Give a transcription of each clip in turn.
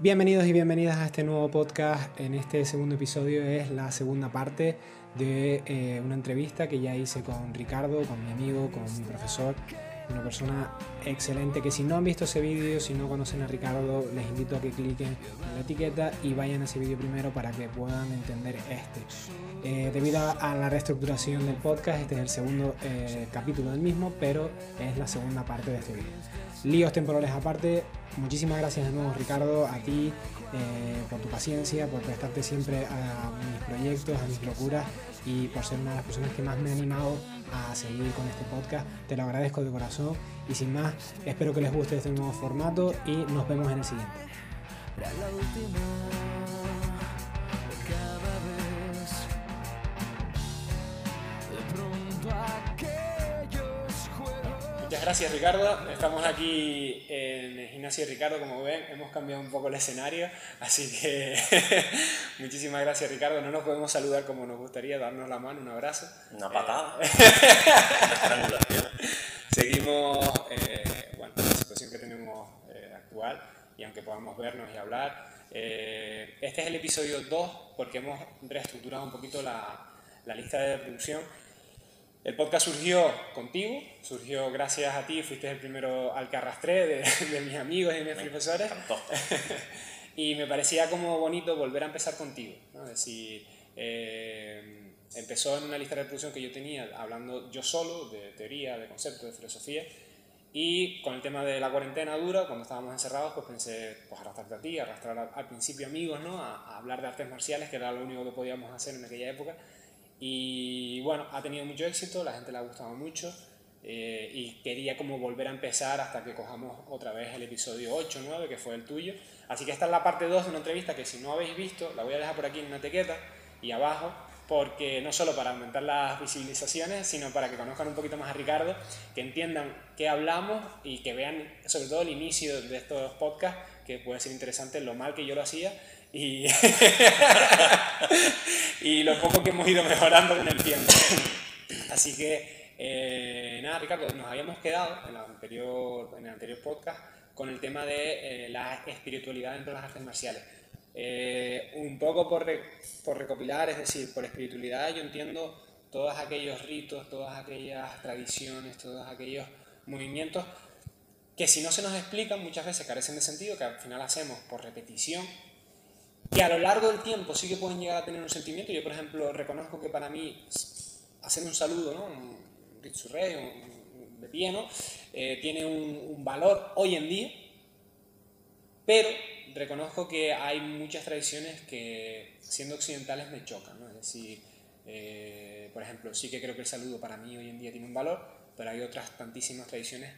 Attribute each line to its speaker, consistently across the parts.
Speaker 1: Bienvenidos y bienvenidas a este nuevo podcast. En este segundo episodio es la segunda parte de eh, una entrevista que ya hice con Ricardo, con mi amigo, con mi profesor, una persona excelente que si no han visto ese vídeo, si no conocen a Ricardo, les invito a que cliquen en la etiqueta y vayan a ese vídeo primero para que puedan entender este. Eh, debido a la reestructuración del podcast, este es el segundo eh, capítulo del mismo, pero es la segunda parte de este vídeo. Líos temporales aparte, muchísimas gracias de nuevo Ricardo, a ti eh, por tu paciencia, por prestarte siempre a mis proyectos, a mis locuras y por ser una de las personas que más me ha animado a seguir con este podcast. Te lo agradezco de corazón y sin más, espero que les guste este nuevo formato y nos vemos en el siguiente. Gracias Ricardo. Estamos aquí en el gimnasio de Ricardo, como ven, hemos cambiado un poco el escenario, así que muchísimas gracias Ricardo. No nos podemos saludar como nos gustaría, darnos la mano, un abrazo.
Speaker 2: Una patada.
Speaker 1: Seguimos, eh, bueno, la situación que tenemos eh, actual y aunque podamos vernos y hablar, eh, este es el episodio 2 porque hemos reestructurado un poquito la, la lista de producción el podcast surgió contigo, surgió gracias a ti, fuiste el primero al que arrastré de, mis amigos y de mis profesores. y me parecía como bonito volver a empezar contigo. ¿no? Es decir, eh, empezó en una lista de reproducción que yo tenía hablando yo solo de teoría, de conceptos, de filosofía. Y con el tema de la cuarentena dura, cuando estábamos encerrados, pues pensé, pues arrastrarte a ti, arrastrar al principio amigos, ¿no? A, a hablar de artes marciales, que era lo único que podíamos hacer en aquella época. Y bueno, ha tenido mucho éxito, la gente le ha gustado mucho eh, y quería como volver a empezar hasta que cojamos otra vez el episodio 8, 9, que fue el tuyo. Así que esta es la parte 2 de una entrevista que si no habéis visto, la voy a dejar por aquí en una tequeta y abajo, porque no solo para aumentar las visibilizaciones, sino para que conozcan un poquito más a Ricardo, que entiendan qué hablamos y que vean sobre todo el inicio de estos podcasts, que puede ser interesante lo mal que yo lo hacía y, y lo poco que hemos ido mejorando con el tiempo. Así que, eh, nada, Ricardo, nos habíamos quedado en, la anterior, en el anterior podcast con el tema de eh, la espiritualidad dentro de las artes marciales. Eh, un poco por, por recopilar, es decir, por espiritualidad yo entiendo todos aquellos ritos, todas aquellas tradiciones, todos aquellos movimientos que si no se nos explican muchas veces carecen de sentido, que al final hacemos por repetición que a lo largo del tiempo sí que pueden llegar a tener un sentimiento. Yo, por ejemplo, reconozco que para mí hacer un saludo, ¿no? un ritsurrey, un, de. Eh, tiene un, valor hoy en día, pero reconozco que hay muchas tradiciones que, siendo occidentales, me chocan. ¿no? Es decir, eh, por ejemplo, sí que creo que el saludo para mí hoy en día tiene un valor, pero hay otras tantísimas tradiciones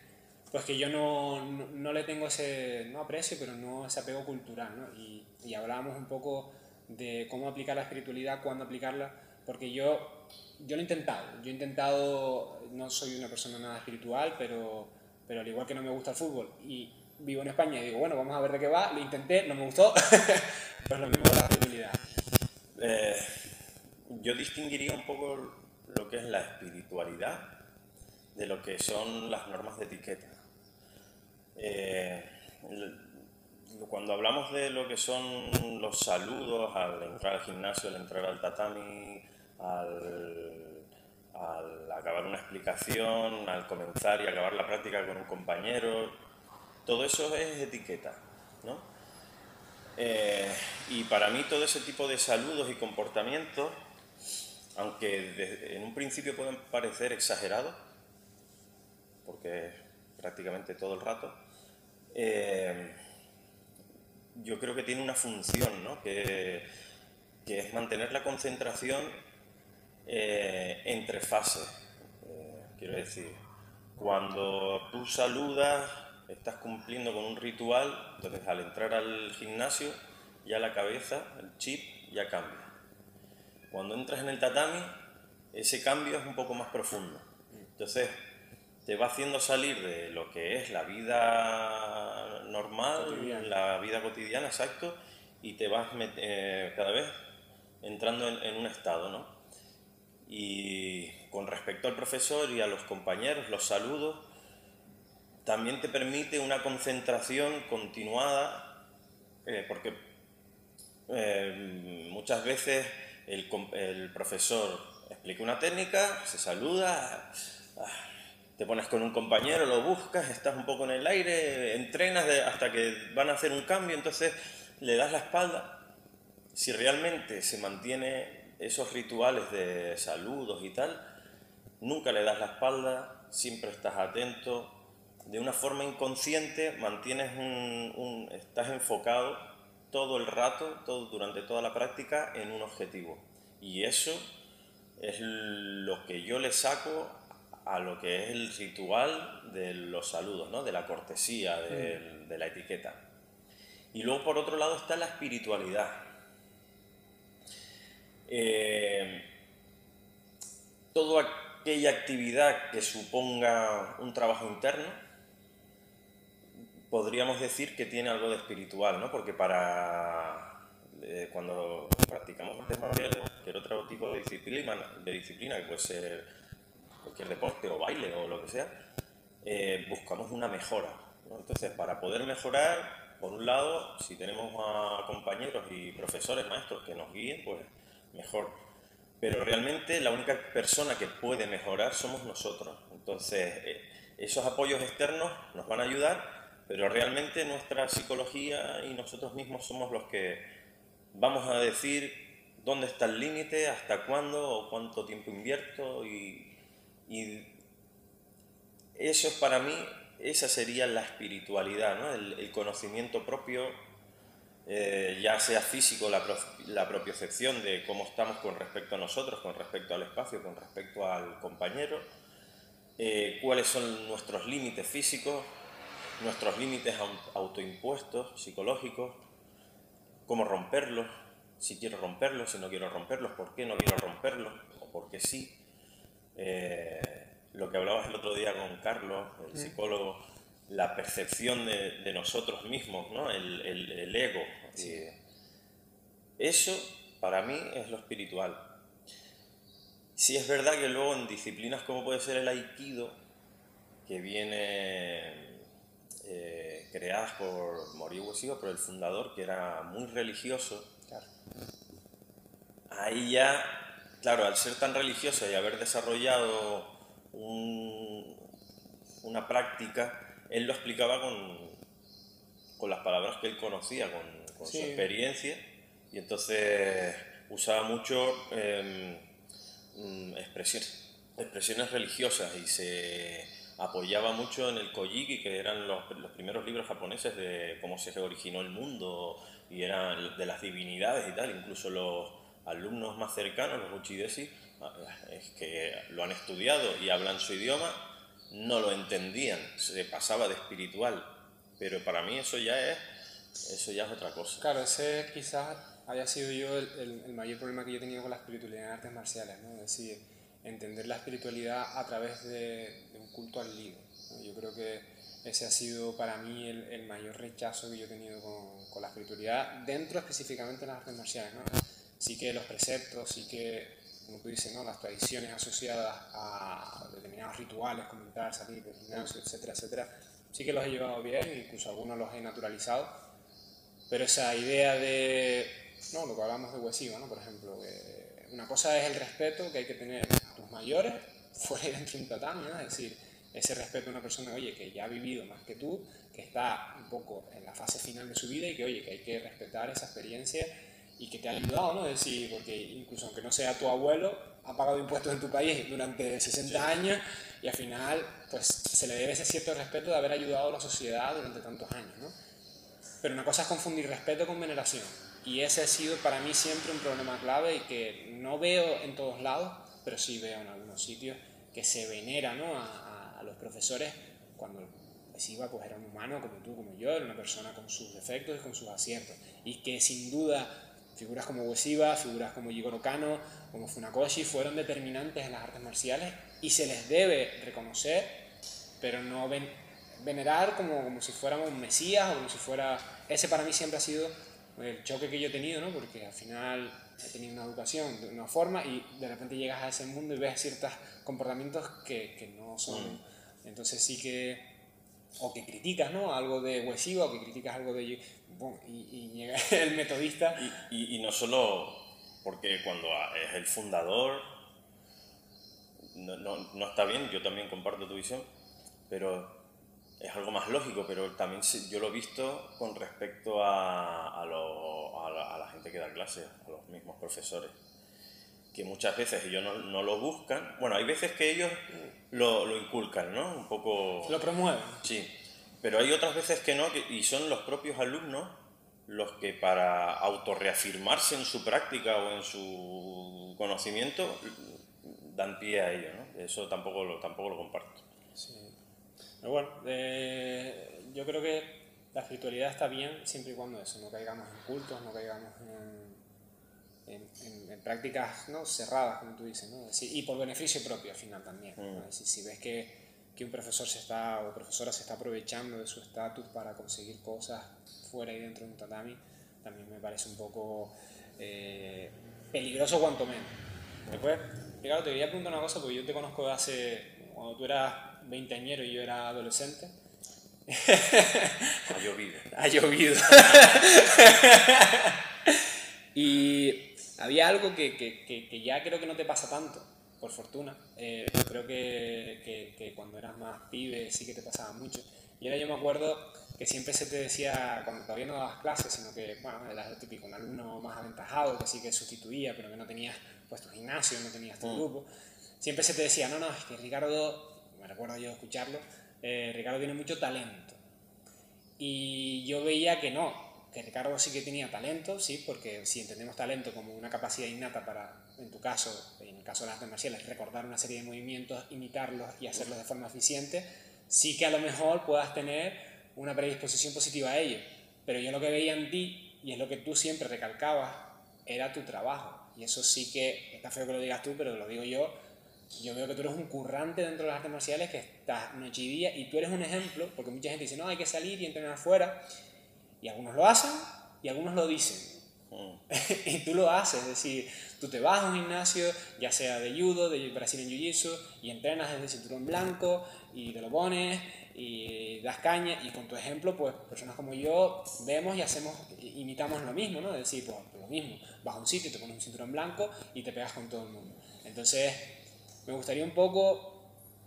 Speaker 1: pues que yo no, no, le tengo ese, no aprecio, pero no ese apego cultural, ¿no? Y, y hablábamos un poco de cómo aplicar la espiritualidad, cuándo aplicarla, porque yo, yo lo he intentado, yo he intentado, no soy una persona nada espiritual, pero, pero al igual que no me gusta el fútbol y vivo en España y digo, bueno, vamos a ver de qué va, lo intenté, no me gustó, pues lo mismo con la espiritualidad.
Speaker 2: Eh, yo distinguiría un poco lo que es la espiritualidad de lo que son las normas de etiqueta. Eh, cuando hablamos de lo que son los saludos al entrar al gimnasio, al entrar al tatami, al, acabar una explicación, al comenzar y acabar la práctica con un compañero, todo eso es etiqueta, ¿no? Eh, y para mí todo ese tipo de saludos y comportamientos, aunque en un principio pueden parecer exagerados, porque prácticamente todo el rato, eh, yo creo que tiene una función, ¿no? que, es mantener la concentración eh, entre fases. Eh, quiero decir, cuando tú saludas, estás cumpliendo con un ritual, entonces al entrar al gimnasio, ya la cabeza, el chip, ya cambia. Cuando entras en el tatami, ese cambio es un poco más profundo. Entonces, te va haciendo salir de lo que es la vida normal, la vida cotidiana, exacto, y te vas eh, cada vez entrando en, un estado, ¿no? Y con respecto al profesor y a los compañeros, los saludos, también te permite una concentración continuada eh, porque eh, muchas veces el, el, profesor explica una técnica, se saluda, ah, te pones con un compañero, lo buscas, estás un poco en el aire, entrenas hasta que van a hacer un cambio, entonces le das la espalda. Si realmente se mantiene esos rituales de saludos y tal, nunca le das la espalda, siempre estás atento, de una forma inconsciente mantienes un, estás enfocado todo el rato, todo, durante toda la práctica, en un objetivo. Y eso es lo que yo le saco a lo que es el ritual de los saludos, ¿no? de la cortesía, de, mm. de la etiqueta. Y luego por otro lado está la espiritualidad. Eh, toda aquella actividad que suponga un trabajo interno, podríamos decir que tiene algo de espiritual, ¿no? Porque para eh, cuando practicamos cualquier otro tipo de disciplina, de disciplina, que puede ser cualquier deporte o baile o lo que sea, eh, buscamos una mejora. Entonces, para poder mejorar, por un lado, si tenemos a compañeros y profesores, maestros que nos guíen, pues mejor. Pero realmente la única persona que puede mejorar somos nosotros. Entonces, eh, esos apoyos externos nos van a ayudar, pero realmente nuestra psicología y nosotros mismos somos los que vamos a decir dónde está el límite, hasta cuándo o cuánto tiempo invierto y, eso es para mí, esa sería la espiritualidad, ¿no? el conocimiento propio eh, ya sea físico, la, la propiocepción de cómo estamos con respecto a nosotros, con respecto al espacio, con respecto al compañero, eh, cuáles son nuestros límites físicos, nuestros límites autoimpuestos, psicológicos, cómo romperlos, si quiero romperlos, si no quiero romperlos, por qué no quiero romperlos, o por qué sí. Eh, lo que hablabas el otro día con Carlos, el psicólogo, la percepción de, nosotros mismos, ¿no? el, ego. Eso para mí es lo espiritual. Sí es verdad que luego en disciplinas como puede ser el aikido, que viene eh, creadas por Mori Ueshiba, por el fundador, que era muy religioso, ahí ya, claro, al ser tan religioso y haber desarrollado una práctica, él lo explicaba con, con las palabras que él conocía, con, su experiencia, y entonces usaba mucho em, mm, expresiones, expresiones religiosas y se apoyaba mucho en el Kojiki, que eran los, los, primeros libros japoneses de cómo se originó el mundo y eran de las divinidades y tal, incluso los alumnos más cercanos, los Uchidesi, es que lo han estudiado y hablan su idioma no lo entendían, se pasaba de espiritual, pero para mí eso ya es, eso ya es otra cosa.
Speaker 1: Claro, ese quizás haya sido yo el, el, mayor problema que yo he tenido con la espiritualidad en artes marciales, ¿no? es decir, entender la espiritualidad a través de, un culto al líder. Yo creo que ese ha sido para mí el, el, mayor rechazo que yo he tenido con, con, la espiritualidad, dentro específicamente de las artes marciales. ¿no? Sí que los preceptos, sí que como tú dices, ¿no? las tradiciones asociadas a determinados rituales, como entrar, salir del gimnasio, etcétera, etcétera, sí que los he llevado bien, incluso algunos los he naturalizado, pero esa idea de, no, lo que hablamos de Huesiva, ¿no? por ejemplo, una cosa es el respeto que hay que tener a tus mayores fuera y dentro de un tatami, es decir, ese respeto a una persona, oye, que ya ha vivido más que tú, que está un poco en la fase final de su vida y que, oye, que hay que respetar esa experiencia y que te ha ayudado, ¿no? Es decir, porque incluso aunque no sea tu abuelo, ha pagado impuestos en tu país durante 60 años y al final, pues se le debe ese cierto respeto de haber ayudado a la sociedad durante tantos años, ¿no? Pero una cosa es confundir respeto con veneración. Y ese ha sido para mí siempre un problema clave y que no veo en todos lados, pero sí veo en algunos sitios que se venera ¿no? a, a, los profesores cuando pues iba pues era un humano como tú, como yo, era una persona con sus defectos y con sus aciertos. Y que sin duda Figuras como Ueshiba, figuras como Jigoro Kano, como Funakoshi fueron determinantes en las artes marciales y se les debe reconocer, pero no venerar como, como si fuéramos un mesías o como si fuera... Ese para mí siempre ha sido el choque que yo he tenido, ¿no? porque al final he tenido una educación de una forma y de repente llegas a ese mundo y ves ciertos comportamientos que, que no son... Mm. Entonces sí que o que criticas, ¿no? Algo de Huesiva o que criticas algo de... Y, y llega el metodista...
Speaker 2: Y, y, no solo porque cuando es el fundador, no, no, no, está bien, yo también comparto tu visión, pero es algo más lógico, pero también yo lo he visto con respecto a, a, lo, a, la, a la, gente que da clases, a los mismos profesores, que muchas veces ellos no, no lo buscan, bueno, hay veces que ellos lo, lo, inculcan, ¿no? Un poco...
Speaker 1: Lo promueven.
Speaker 2: Sí, pero hay otras veces que no, y son los propios alumnos los que para autorreafirmarse en su práctica o en su conocimiento dan pie a ello, ¿no? Eso tampoco lo, tampoco lo comparto.
Speaker 1: Sí. Pero bueno, eh, yo creo que la espiritualidad está bien siempre y cuando eso, no caigamos en cultos, no caigamos en, en, en, prácticas ¿no? cerradas, como tú dices, ¿no? y por beneficio propio al final también. Mm. Si, si, ves que, que, un profesor se está, o profesora se está aprovechando de su estatus para conseguir cosas fuera y dentro de un tatami, también me parece un poco eh, peligroso cuanto menos. Después, Ricardo, te quería preguntar una cosa, porque yo te conozco de hace, cuando tú eras veinteañero y yo era adolescente.
Speaker 2: Ha llovido.
Speaker 1: ha llovido. y había algo que, que, que, ya creo que no te pasa tanto, por fortuna. Eh, creo que, que, cuando eras más pibe sí que te pasaba mucho. Y ahora yo me acuerdo que siempre se te decía, cuando todavía no dabas clases, sino que, bueno, eras el típico, un alumno más aventajado, que sí que sustituía, pero que no tenías pues tu gimnasio, no tenías tu mm. grupo, siempre se te decía, no, no, es que Ricardo, me recuerdo yo escucharlo, eh, Ricardo tiene mucho talento. Y yo veía que no, que Ricardo sí que tenía talento, sí, porque si entendemos talento como una capacidad innata para, en tu caso, en el caso de las artes marciales, recordar una serie de movimientos, imitarlos y hacerlos de forma eficiente, sí que a lo mejor puedas tener una predisposición positiva a ello. Pero yo lo que veía en ti, y es lo que tú siempre recalcabas, era tu trabajo. Y eso sí que, está feo que lo digas tú, pero lo digo yo, yo veo que tú eres un currante dentro de las artes marciales, que estás noche y día, y tú eres un ejemplo, porque mucha gente dice, no, hay que salir y entrenar afuera, y algunos lo hacen, y algunos lo dicen. Y tú lo haces, es decir, tú te vas a un gimnasio, ya sea de judo, de Brasil en Jiu-Jitsu, y entrenas desde el cinturón blanco, y te lo pones, y das caña y con tu ejemplo, pues personas como yo vemos y hacemos, imitamos lo mismo, ¿no? Es decir, pues lo mismo, vas a un sitio, te pones un cinturón blanco y te pegas con todo el mundo. Entonces, me gustaría un poco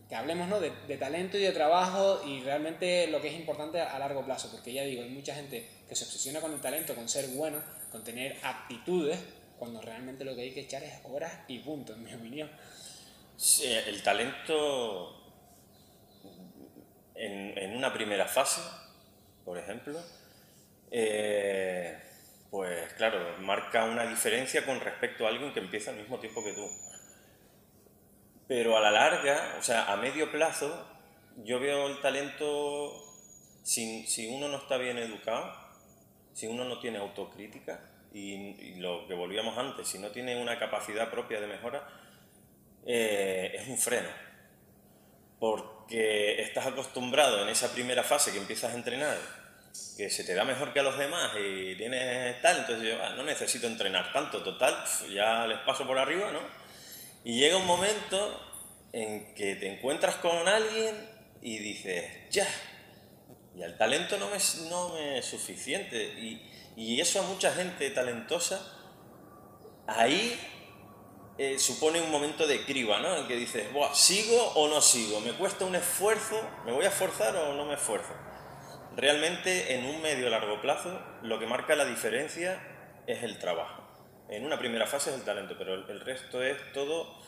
Speaker 1: que hablemos ¿no? de, de, talento y de trabajo y realmente lo que es importante a largo plazo, porque ya digo, hay mucha gente que se obsesiona con el talento, con ser bueno, con tener aptitudes, cuando realmente lo que hay que echar es horas y punto, en mi opinión.
Speaker 2: El talento en, una primera fase, por ejemplo, eh, pues claro, marca una diferencia con respecto a alguien que empieza al mismo tiempo que tú. Pero a la larga, o sea, a medio plazo, yo veo el talento, si uno no está bien educado, si uno no tiene autocrítica, y, lo que volvíamos antes, si no tiene una capacidad propia de mejora, eh, es un freno. Porque que estás acostumbrado en esa primera fase que empiezas a entrenar, que se te da mejor que a los demás y tienes tal, entonces yo ah, no necesito entrenar tanto, total, ya les paso por arriba, ¿no? Y llega un momento en que te encuentras con alguien y dices, ya, y el talento no no es suficiente. Y, y eso a mucha gente talentosa, ahí eh, supone un momento de criba, ¿no? En que dices, ¿sigo o no sigo? ¿Me cuesta un esfuerzo? ¿Me voy a esforzar o no me esfuerzo? Realmente, en un medio largo plazo, lo que marca la diferencia es el trabajo. En una primera fase es el talento, pero el, resto es todo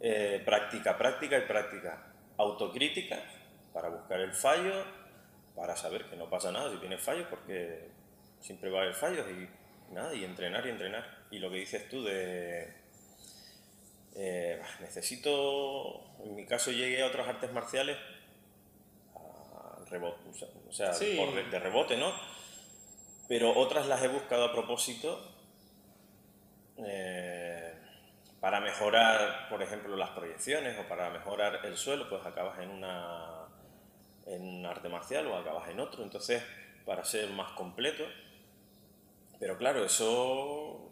Speaker 2: eh, práctica, práctica y práctica. Autocrítica para buscar el fallo, para saber que no pasa nada si tienes fallos, porque siempre va a haber fallos y nada, y entrenar y entrenar. Y lo que dices tú de eh, necesito, en mi caso llegué a otras artes marciales rebote, o sea, de rebote, ¿no? Pero otras las he buscado a propósito eh, para mejorar, por ejemplo, las proyecciones o para mejorar el suelo, pues acabas en una en un arte marcial o acabas en otro, entonces para ser más completo. Pero claro, eso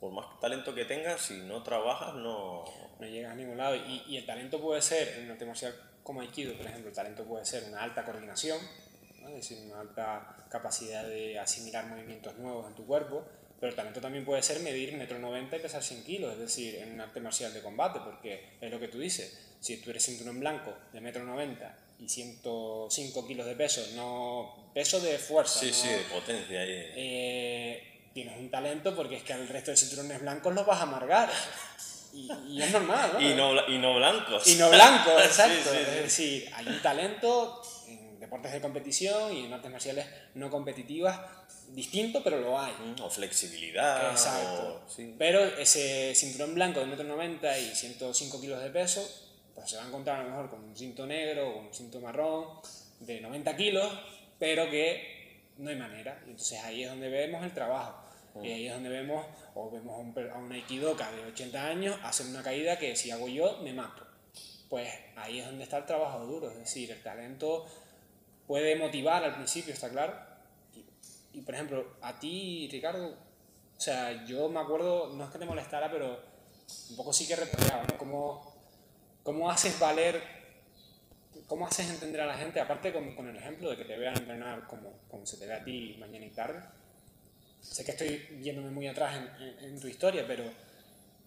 Speaker 2: por más talento que tengas, si no trabajas, no...
Speaker 1: No llegas a ningún lado. Y, y el talento puede ser, en arte marcial como Aikido, por ejemplo, el talento puede ser una alta coordinación, es decir, una alta capacidad de asimilar movimientos nuevos en tu cuerpo, pero el talento también puede ser medir metro 90 y pesar 100 kilos, es decir, en un arte marcial de combate, porque es lo que tú dices, si tú eres cinturón blanco de metro 90 y 105 kilos de peso, no peso de fuerza,
Speaker 2: Sí,
Speaker 1: no-
Speaker 2: sí, de potencia ahí.
Speaker 1: eh, tienes un talento porque es que al resto de cinturones blancos los vas a amargar. Y, y es normal, ¿no?
Speaker 2: Y no, y no blancos.
Speaker 1: Y no blanco,
Speaker 2: Sí,
Speaker 1: exacto.
Speaker 2: sí,
Speaker 1: Es decir, hay un talento en deportes de competición y en artes marciales no competitivas distinto, pero lo hay.
Speaker 2: Mm, O flexibilidad.
Speaker 1: Exacto.
Speaker 2: o- sí.
Speaker 1: Pero ese cinturón blanco de 1,90 m y 105 kilos de peso, pues se va a encontrar a lo mejor con un cinto negro o con un cinto marrón de 90 kilos, pero que no hay manera. Y entonces ahí es donde vemos el trabajo. Y ahí es donde vemos, o vemos a un, a un aikidoka de 80 años hacer una caída que si hago yo, me mato. Pues ahí es donde está el trabajo duro. Es decir, el talento puede motivar al principio, está claro. Y, y, por ejemplo, a ti, Ricardo, o sea, yo me acuerdo, no es que te molestara, pero un poco sí que reprochaba, ¿no? ¿Cómo, cómo haces valer, cómo haces entender a la gente, aparte con, con el ejemplo de que te vean entrenar como, como se te ve a ti mañana y tarde? Sé que estoy yéndome muy atrás en, en- en tu historia, pero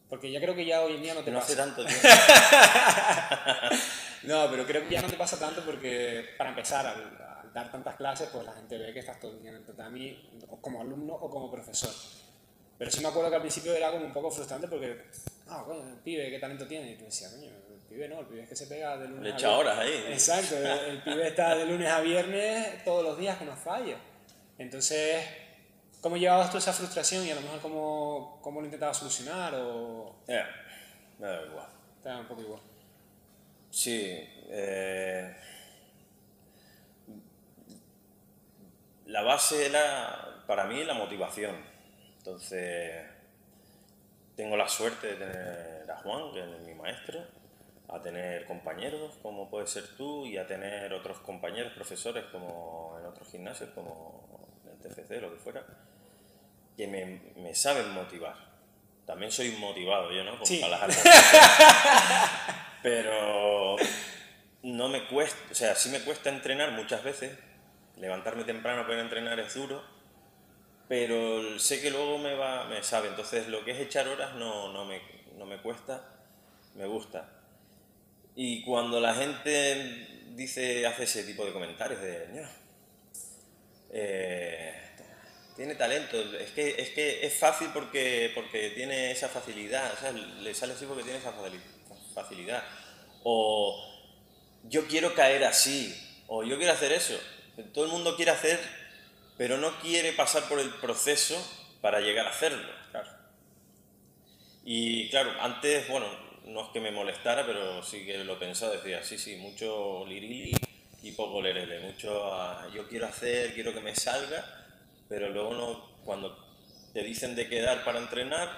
Speaker 1: porque ya creo que ya hoy en día no te
Speaker 2: No hace
Speaker 1: pasa.
Speaker 2: tanto tiempo.
Speaker 1: No, pero creo que ya no te pasa tanto porque, para empezar, al, al dar tantas clases, pues la gente ve que estás todo el día en el tatami como alumno o como profesor. Pero sí me acuerdo que al principio era como un poco frustrante porque, ah, el pibe, ¿qué talento tiene? Y tú decías, coño, pibe no, el pibe es que se pega de lunes
Speaker 2: Le
Speaker 1: a
Speaker 2: echa
Speaker 1: viernes.
Speaker 2: horas ahí.
Speaker 1: Exacto, el, el pibe está de lunes a viernes todos los días que no falla. Entonces, ¿cómo llevabas tú esa frustración y a lo mejor cómo, cómo lo intentabas solucionar o
Speaker 2: Eh, me da igual.
Speaker 1: te da un poco igual?
Speaker 2: Sí. eh, la base era, para mí, la motivación. Entonces, tengo la suerte de tener a Juan, que es mi maestro, a tener compañeros como puede ser tú y a tener otros compañeros, profesores como en otros gimnasios, como en el TFC, lo que fuera, que me, me saben motivar. También soy motivado yo, ¿no? Por
Speaker 1: Sí.
Speaker 2: Pero no me cuesta, o sea, sí me cuesta entrenar muchas veces. Levantarme temprano para entrenar es duro, pero sé que luego me va, me sabe. Entonces lo que es echar horas no, no, me, no me cuesta, me gusta. Y cuando la gente dice, hace ese tipo de comentarios de, "Ño, eh, tiene talento, es que, es que es fácil porque, porque tiene esa facilidad, o sea, le sale así porque tiene esa facili- facilidad. O yo quiero caer así, o yo quiero hacer eso. Todo el mundo quiere hacer, pero no quiere pasar por el proceso para llegar a hacerlo. Y claro, antes, bueno, no es que me molestara, pero sí que lo pensaba, decía, sí, sí, mucho lirili y poco lerele, mucho ah, yo quiero hacer, quiero que me salga, pero luego no, cuando te dicen de quedar para entrenar,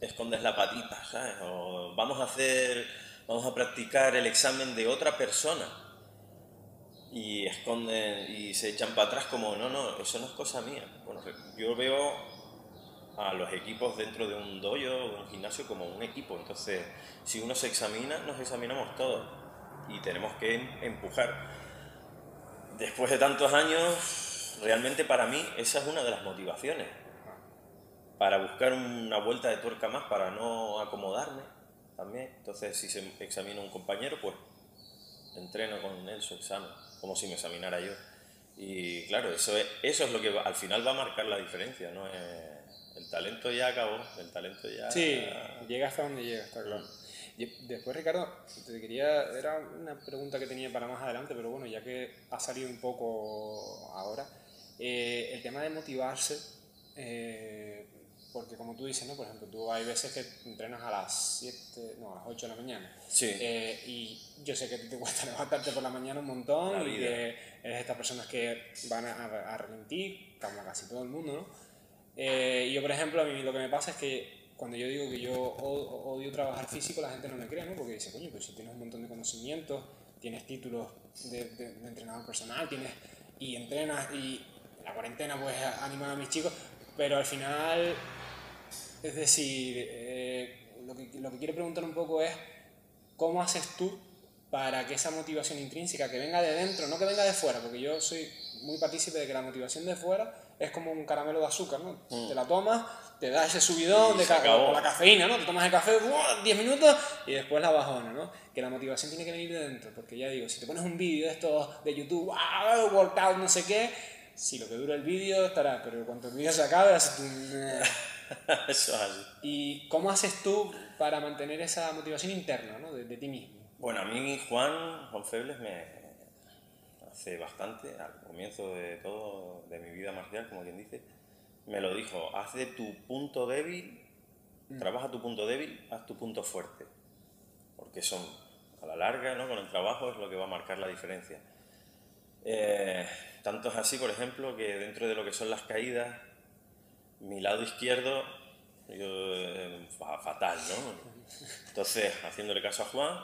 Speaker 2: escondes la patita, ¿sabes? O vamos a hacer, vamos a practicar el examen de otra persona y esconden y se echan para atrás como, no, no, eso no es cosa mía. Bueno, yo veo a los equipos dentro de un dojo o un gimnasio como un equipo. Entonces, si uno se examina, nos examinamos todos y tenemos que em- empujar. Después de tantos años, realmente para mí esa es una de las motivaciones. Para buscar una vuelta de tuerca más, para no acomodarme también. Entonces, si se examina un compañero, pues entreno con él su examen, como si me examinara yo. Y claro, eso es, eso es lo que al final va a marcar la diferencia, ¿no? Eh, el talento ya acabó, el talento ya...
Speaker 1: Sí, llega hasta donde llega, está claro. Y después, Ricardo, te quería, era una pregunta que tenía para más adelante, pero bueno, ya que ha salido un poco ahora, eh, el tema de motivarse, eh, porque como tú dices, ¿no? Por ejemplo, tú hay veces que entrenas a las 7, no, a las 8 de la mañana.
Speaker 2: Sí.
Speaker 1: Eh, y yo sé que te cuesta levantarte por la mañana un montón y que eres de estas personas que van a, a, a como casi todo el mundo, ¿no? Eh, yo, por ejemplo, a mí lo que me pasa es que cuando yo digo que yo odio trabajar físico, la gente no me cree, ¿no? Porque dice, coño, pues si tienes un montón de conocimientos, tienes títulos de, de- de entrenador personal, tienes y entrenas y la cuarentena pues animar a mis chicos, pero al final, es decir, eh, lo, que, lo que quiero preguntar un poco es, ¿cómo haces tú para que esa motivación intrínseca que venga de dentro, no que venga de fuera, porque yo soy muy partícipe de que la motivación de fuera es como un caramelo de azúcar, ¿no?
Speaker 2: Mm.
Speaker 1: Te la tomas, te da ese subidón
Speaker 2: Y
Speaker 1: de con la cafeína, ¿no? Te tomas el café, ¡buah! 10 minutos y después la bajona, ¿no? Que la motivación tiene que venir de dentro, porque ya digo, si te pones un vídeo de estos de YouTube, ¡ah! workout, no sé qué, si lo que dura el vídeo estará, pero cuando el vídeo se acabe, haces tú...
Speaker 2: Eso es así.
Speaker 1: ¿Y cómo haces tú para mantener esa motivación interna, ¿no? de, de ti mismo?
Speaker 2: Bueno, a mí Juan, Juan Febles me hace bastante, al comienzo de todo, de mi vida marcial, como quien dice, me lo dijo, haz de tu punto débil, trabaja tu punto débil, haz tu punto fuerte. Porque son, a la larga, ¿no? con el trabajo es lo que va a marcar la diferencia. Eh, tanto es así, por ejemplo, que dentro de lo que son las caídas, mi lado izquierdo, yo, eh, fa- fatal, ¿no? Entonces, haciéndole caso a Juan,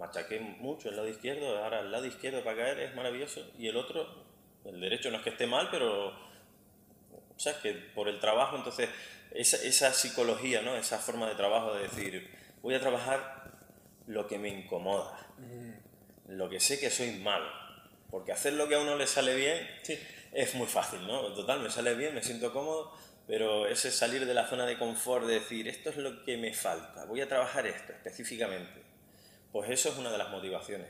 Speaker 2: machaqué mucho el lado izquierdo, ahora el lado izquierdo para caer es maravilloso, y el otro, el derecho no es que esté mal, pero, o sea, que por el trabajo, entonces, esa, esa psicología, ¿no? Esa forma de trabajo de decir, voy a trabajar lo que me incomoda, lo que sé que soy malo, porque hacer lo que a uno le sale bien
Speaker 1: Sí.
Speaker 2: es muy fácil, ¿no? Total, me sale bien, me siento cómodo, pero ese salir de la zona de confort, de decir, esto es lo que me falta, voy a trabajar esto específicamente, pues eso es una de las motivaciones.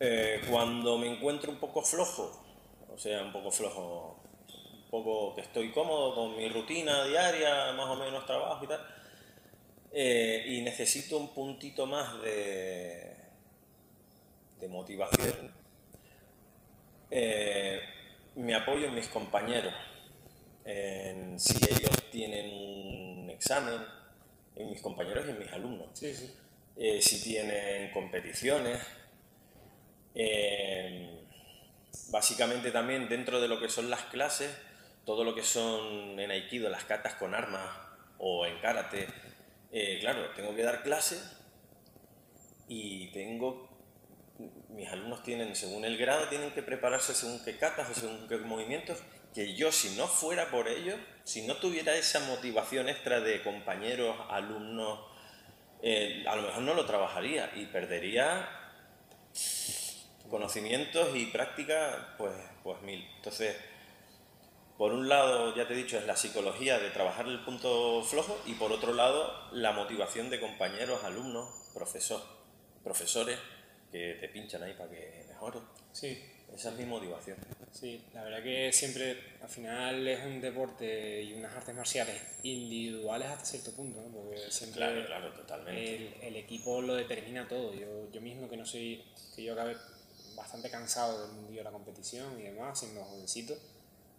Speaker 2: Eh, cuando me encuentro un poco flojo, o sea, un poco flojo, un poco que estoy cómodo con mi rutina diaria, más o menos trabajo y tal, eh, y necesito un puntito más de, motivación, eh, me apoyo en mis compañeros, en si ellos tienen un examen, en mis compañeros y en mis alumnos,
Speaker 1: Sí, sí.
Speaker 2: Eh, si tienen competiciones, eh, básicamente también dentro de lo que son las clases, todo lo que son en Aikido, las catas con armas o en karate, eh, claro, tengo que dar clases y tengo mis alumnos tienen, según el grado, tienen que prepararse según qué catas o según qué movimientos, que yo si no fuera por ello, si no tuviera esa motivación extra de compañeros, alumnos, eh, a lo mejor no lo trabajaría y perdería conocimientos y práctica, pues, pues mil. Entonces, por un lado, ya te he dicho, es la psicología de trabajar el punto flojo y por otro lado, la motivación de compañeros, alumnos, profesor, profesores que te pinchan ahí para que mejores.
Speaker 1: Sí,
Speaker 2: Esa es mi motivación.
Speaker 1: Sí. La verdad que siempre, al final, es un deporte y unas artes marciales individuales hasta cierto punto, ¿no? Porque siempre
Speaker 2: Claro, claro, totalmente.
Speaker 1: el, el equipo lo determina todo. Yo, yo mismo que no soy, que yo acabé bastante cansado del mundillo de la competición y demás, siendo jovencito.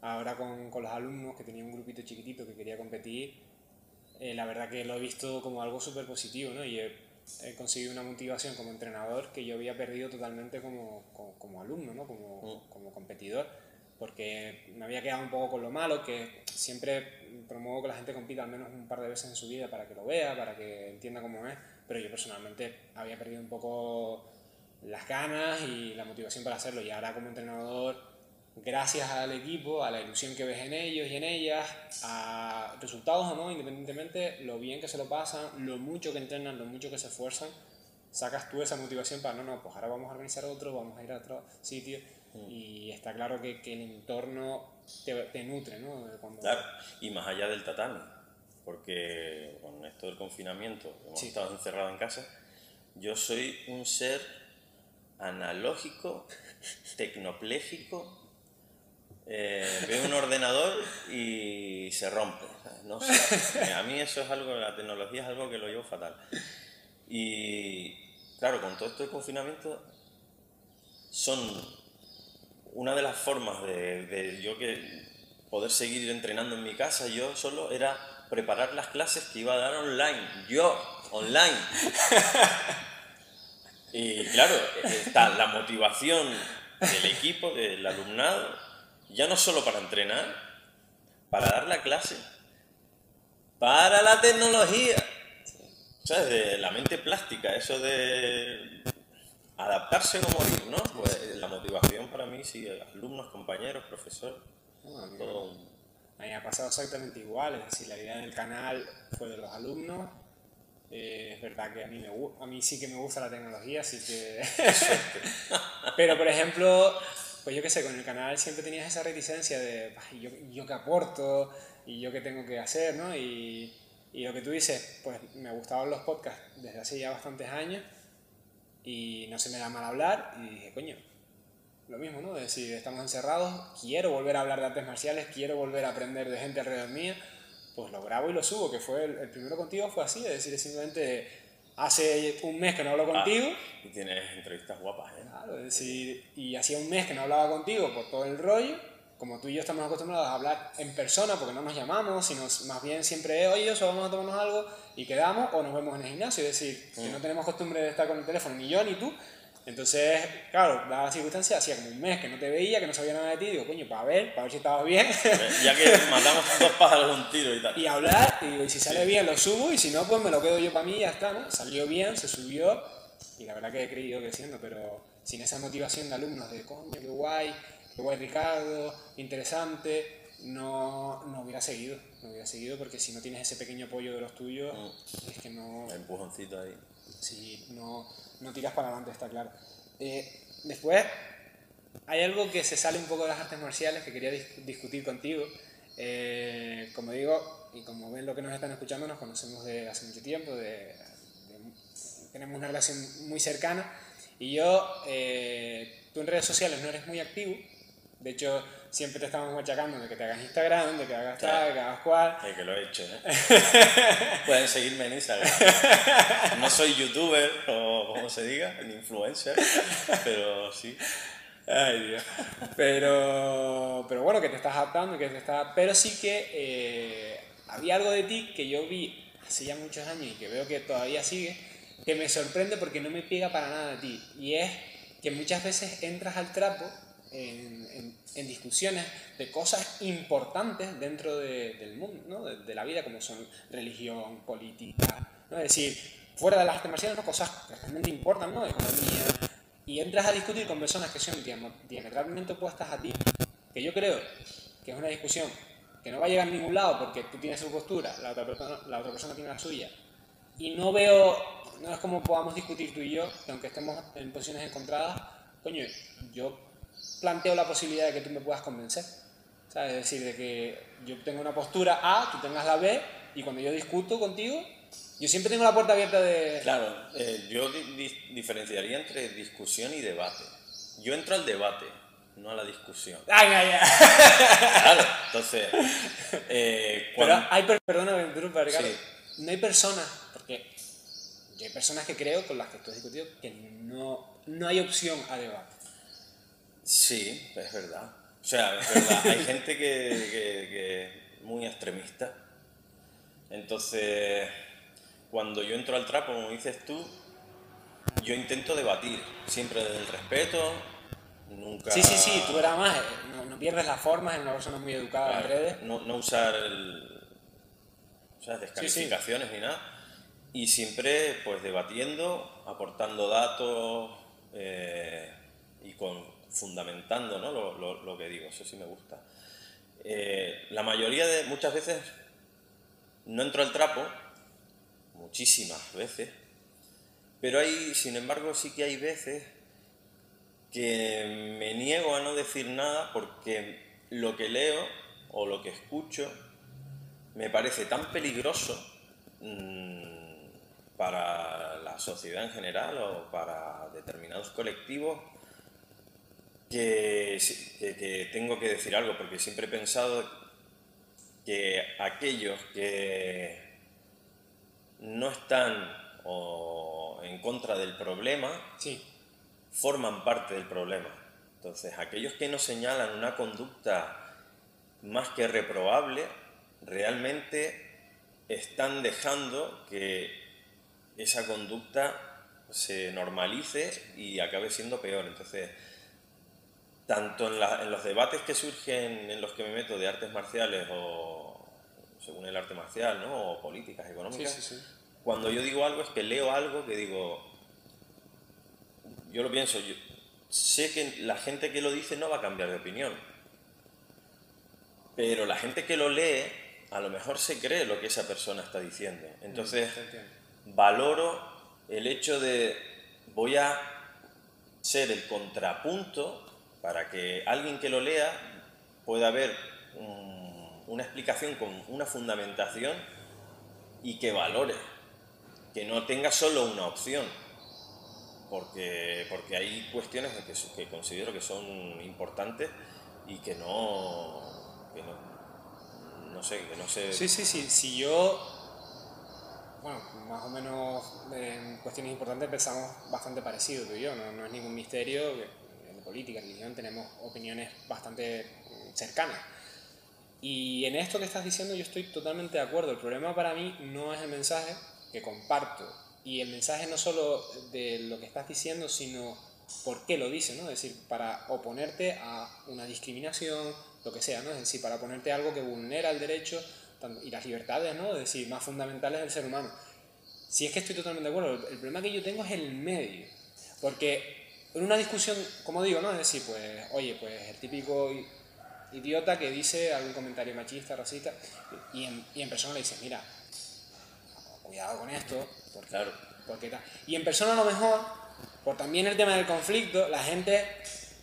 Speaker 1: Ahora con, con los alumnos, que tenía un grupito chiquitito que quería competir, eh, la verdad que lo he visto como algo súper positivo, ¿no? Y he, he conseguido una motivación como entrenador que yo había perdido totalmente como, como, como alumno, ¿no? Como, como competidor, porque me había quedado un poco con lo malo, que siempre promuevo que la gente compita al menos un par de veces en su vida para que lo vea, para que entienda cómo es, pero yo personalmente había perdido un poco las ganas y la motivación para hacerlo, y ahora como entrenador gracias al equipo, a la ilusión que ves en ellos y en ellas, a resultados o no, independientemente, lo bien que se lo pasan, lo mucho que entrenan, lo mucho que se esfuerzan, sacas tú esa motivación para, no, no, pues ahora vamos a organizar otro, vamos a ir a otro sitio, y está claro que, que el entorno te, te nutre, ¿no? Cuando,
Speaker 2: Claro, y más allá del tatami, porque con esto del confinamiento, hemos
Speaker 1: Sí.
Speaker 2: estado encerrados en casa, yo soy un ser analógico, tecnopléjico, eh, veo un ordenador y se rompe. No sé, a mí eso es algo, la tecnología es algo que lo llevo fatal. Y claro, con todo esto del confinamiento, son una de las formas de, de yo que poder seguir entrenando en mi casa, yo solo era preparar las clases que iba a dar online, yo, online. Y claro, está la motivación del equipo, del alumnado, ya no solo para entrenar, para dar la clase, para la tecnología. ¿Sabes? De la mente plástica, eso de adaptarse o morir, ¿no? Pues la motivación para mí, sí, alumnos, compañeros, profesores,
Speaker 1: ¿no? A mí-
Speaker 2: todo un-
Speaker 1: A mí me ha pasado exactamente igual, es decir, la idea del canal fue de los alumnos, Eh, es verdad que a mí, me, a mí sí que me gusta la tecnología, así que... Pero, por ejemplo, pues yo qué sé, con el canal siempre tenías esa reticencia de yo, yo qué aporto y yo qué tengo que hacer, ¿no? Y, y lo que tú dices, pues me gustaban los podcasts desde hace ya bastantes años y no se me da mal hablar y dije, coño, lo mismo, ¿no? Es decir, estamos encerrados, quiero volver a hablar de artes marciales, quiero volver a aprender de gente alrededor mía, pues lo grabo y lo subo, que fue el, primero contigo fue así, es decir, simplemente hace un mes que no hablo ah, contigo.
Speaker 2: y tienes entrevistas guapas, ¿eh?
Speaker 1: Claro, es decir, y hacía un mes que no hablaba contigo por todo el rollo, como tú y yo estamos acostumbrados a hablar en persona porque no nos llamamos, sino más bien siempre, oye, eso vamos a tomarnos algo y quedamos o nos vemos en el gimnasio, es decir, que no mm. tenemos costumbre de estar con el teléfono, ni yo ni tú, entonces, claro, dada la circunstancia, hacía como un mes que no te veía, que no sabía nada de ti, digo, coño, para ver, para ver si estabas bien.
Speaker 2: Ya que matamos dos pájaros un tiro y tal.
Speaker 1: Y hablar, y digo, y si sale bien lo subo, y si no, pues me lo quedo yo para mí y ya está, ¿no? Salió bien, se subió, y la verdad que he creído creciendo, pero sin esa motivación de alumnos de, coño, qué guay, qué guay Ricardo, interesante, no, no hubiera seguido, no hubiera seguido, porque si no tienes ese pequeño apoyo de los tuyos, mm. es que no...
Speaker 2: El empujoncito ahí.
Speaker 1: Sí, no no tiras para adelante, está claro. Eh, después, hay algo que se sale un poco de las artes marciales que quería discutir contigo. Eh, como digo, y como ven lo que nos están escuchando, nos conocemos de hace mucho tiempo, tenemos una relación muy cercana. Y yo, eh, tú en redes sociales no eres muy activo, de hecho, siempre te estamos machacando de que te hagas Instagram, de que hagas tal, de que hagas cual.
Speaker 2: Sí, que lo he hecho, ¿eh? Pueden seguirme en Instagram. No soy youtuber o como se diga, ni influencer, pero sí.
Speaker 1: Ay, Dios. Pero, pero bueno, que te estás adaptando, que te estás... Pero sí que eh, había algo de ti que yo vi hace ya muchos años y que veo que todavía sigue, que me sorprende porque no me pega para nada a ti. Y es que muchas veces entras al trapo en, en, discusiones de cosas importantes dentro del mundo, ¿no? de, la vida, como son religión, política, ¿no? es decir, fuera de las artes marciales, ¿no? cosas que realmente importan, ¿no? economía, y entras a discutir con personas que son diametralmente opuestas a ti, que yo creo que es una discusión que no va a llegar a ningún lado porque tú tienes tu postura, la otra persona, la otra persona tiene la suya, y no veo, no es como podamos discutir tú y yo, que aunque estemos en posiciones encontradas, coño, yo planteo la posibilidad de que tú me puedas convencer. ¿sabes? Es decir, de que yo tengo una postura A, tú tengas la B, y cuando yo discuto contigo, yo siempre tengo la puerta abierta de...
Speaker 2: Claro, eh, yo diferenciaría entre discusión y debate. Yo entro al debate, no a la discusión.
Speaker 1: ¡Ay, ay, ay!
Speaker 2: Claro, entonces... Eh,
Speaker 1: Pero hay, perdóname, no hay personas, porque yo hay personas que creo con las que tú has discutido que no, no hay opción a debate.
Speaker 2: Sí, es verdad. O sea, es verdad. Hay gente que, es muy extremista. Entonces, cuando yo entro al trapo, como dices tú, yo intento debatir, siempre desde el respeto, nunca...
Speaker 1: Sí, sí, sí, tú eras más, no, pierdes las formas, eres una persona muy educada en redes.
Speaker 2: No, no usar el, o sea, descalificaciones ni nada. Y siempre, pues, debatiendo, aportando datos eh, y con fundamentando ¿no? lo, lo, que digo, eso sí me gusta. Eh, la mayoría de, muchas veces, no entro al trapo, muchísimas veces, pero hay, sin embargo, sí que hay veces que me niego a no decir nada porque lo que leo o lo que escucho me parece tan peligroso mm, para la sociedad en general o para determinados colectivos que, tengo que decir algo, porque siempre he pensado que aquellos que no están en contra del problema forman parte del problema. Entonces, aquellos que no señalan una conducta más que reprobable, realmente están dejando que esa conducta se normalice y acabe siendo peor. Entonces, tanto en, los debates que surgen en los que me meto de artes marciales o según el arte marcial, ¿no? O políticas económicas, cuando yo digo algo es que leo algo que digo, yo lo pienso, yo sé que la gente que lo dice no va a cambiar de opinión, pero la gente que lo lee a lo mejor se cree lo que esa persona está diciendo. Entonces, valoro el hecho de voy a ser el contrapunto para que alguien que lo lea pueda ver una explicación con una fundamentación y que valore, que no tenga solo una opción, porque, porque hay cuestiones que, que considero que son importantes y que no, que no, no sé, que no sé...
Speaker 1: Sí, sí, sí, si yo bueno, más o menos en cuestiones importantes pensamos bastante parecido tú y yo, no, no es ningún misterio, política, religión tenemos opiniones bastante cercanas. Y en esto que estás diciendo yo estoy totalmente de acuerdo, el problema para mí no es el mensaje que comparto, y el mensaje no solo de lo que estás diciendo, sino por qué lo dice, ¿no? Es decir, para oponerte a una discriminación, lo que sea, ¿no? Es decir, para oponerte a algo que vulnera el derecho y las libertades, ¿no? Es decir, más fundamentales del ser humano. Si es que estoy totalmente de acuerdo, el problema que yo tengo es el medio. Porque en una discusión, como digo, ¿no? Es decir, pues, oye, pues el típico idiota que dice algún comentario machista, racista, y en, y en persona le dice, mira, cuidado con esto, porque, claro. porque tal. Y en persona a lo mejor, por también el tema del conflicto, la gente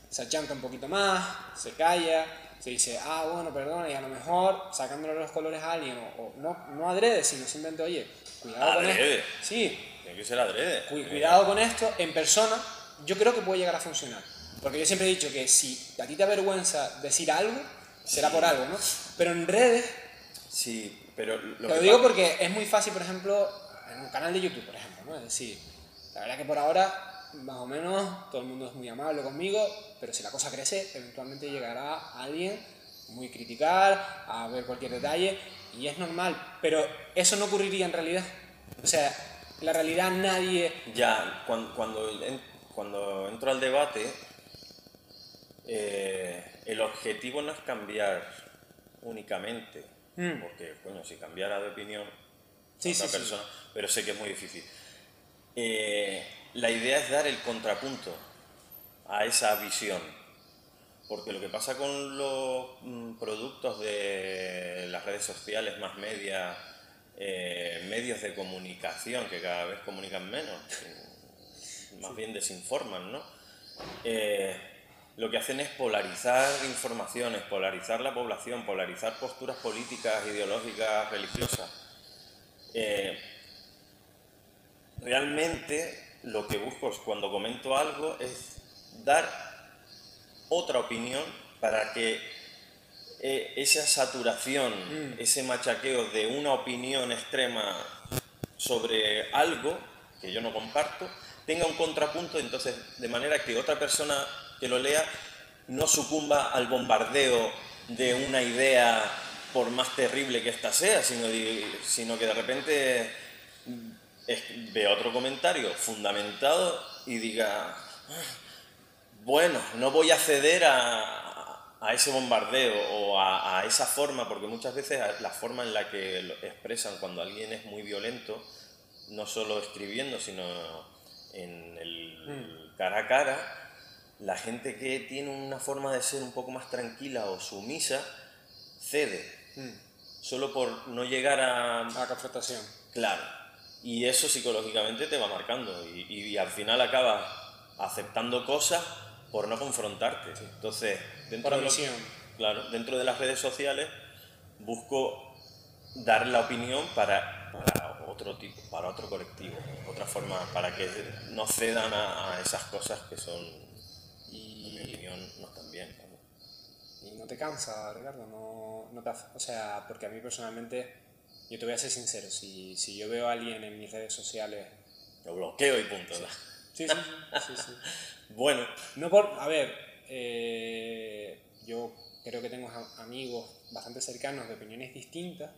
Speaker 1: se achanta un poquito más, se calla, se dice, ah, bueno, perdona, y a lo mejor sacándole los colores a alguien, o, no, no adrede, sino simplemente, oye, cuidado con esto. Sí.
Speaker 2: Tiene que ser adrede.
Speaker 1: cuidado con esto, en persona, yo creo que puede llegar a funcionar. Porque yo siempre he dicho que si a ti te avergüenza decir algo, será por algo, ¿no? Pero en redes.
Speaker 2: Sí, pero.
Speaker 1: Lo, lo digo porque es muy fácil, por ejemplo, en un canal de YouTube, por ejemplo, ¿no? Es decir, la verdad que por ahora más o menos, todo el mundo es muy amable conmigo, pero si la cosa crece, eventualmente llegará alguien muy criticar, a ver cualquier detalle, y es normal, pero eso no ocurriría en realidad. O sea, la realidad nadie...
Speaker 2: Ya, cuando, cuando, entro al debate, eh, el objetivo no es cambiar únicamente, mm. porque, bueno, si cambiara de opinión sí, otra persona, pero sé que es muy difícil. Eh, la idea es dar el contrapunto a esa visión. Porque lo que pasa con los mm, productos de las redes sociales, más media, eh, medios de comunicación, que cada vez comunican menos, más bien desinforman, ¿no? Eh, lo que hacen es polarizar informaciones, polarizar la población, polarizar posturas políticas, ideológicas, religiosas. Eh, realmente lo que busco cuando comento algo es dar otra opinión para que eh, esa saturación, mm. ese machaqueo de una opinión extrema sobre algo que yo no comparto, tenga un contrapunto, entonces, de manera que otra persona que lo lea no sucumba al bombardeo de una idea por más terrible que ésta sea, sino, sino que de repente vea otro comentario fundamentado y diga, bueno, no voy a ceder a, a ese bombardeo o a, esa forma, porque muchas veces la forma en la que expresan cuando alguien es muy violento, no solo escribiendo, sino en el mm. cara a cara, la gente que tiene una forma de ser un poco más tranquila o sumisa, cede. Mm. Solo por no llegar a...
Speaker 1: A confrontación.
Speaker 2: Claro y eso psicológicamente te va marcando y, al final acabas aceptando cosas por no confrontarte. Entonces, dentro de, claro, dentro de las redes sociales busco dar la opinión para, otro tipo, para otro colectivo, otra forma, para que no cedan a, esas cosas que son, y, en mi opinión, no están bien.
Speaker 1: Y no te cansa, Ricardo, no, no te o sea, porque a mí personalmente yo te voy a ser sincero, si, si yo veo a alguien en mis redes sociales...
Speaker 2: Lo bloqueo y punto.
Speaker 1: Sí, sí, sí. sí,
Speaker 2: bueno.
Speaker 1: No por... A ver, eh, yo creo que tengo amigos bastante cercanos de opiniones distintas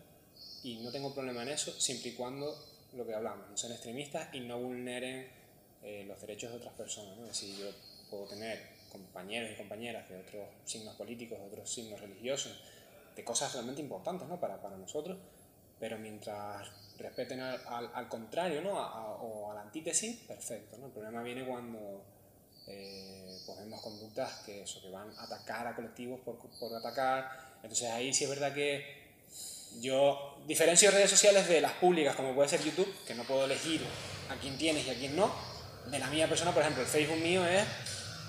Speaker 1: y no tengo problema en eso, siempre y cuando lo que hablamos, no sean extremistas y no vulneren eh, los derechos de otras personas. ¿no? Es decir, yo puedo tener compañeros y compañeras de otros signos políticos, de otros signos religiosos, de cosas realmente importantes ¿no? para, para nosotros, pero mientras respeten al, al, contrario ¿no? o a la antítesis, perfecto. ¿no? El problema viene cuando eh, pues vemos conductas que, eso, que van a atacar a colectivos por, por atacar. Entonces ahí sí es verdad que yo diferencio redes sociales de las públicas, como puede ser YouTube, que no puedo elegir a quién tienes y a quién no. De la mía persona, por ejemplo, el Facebook mío es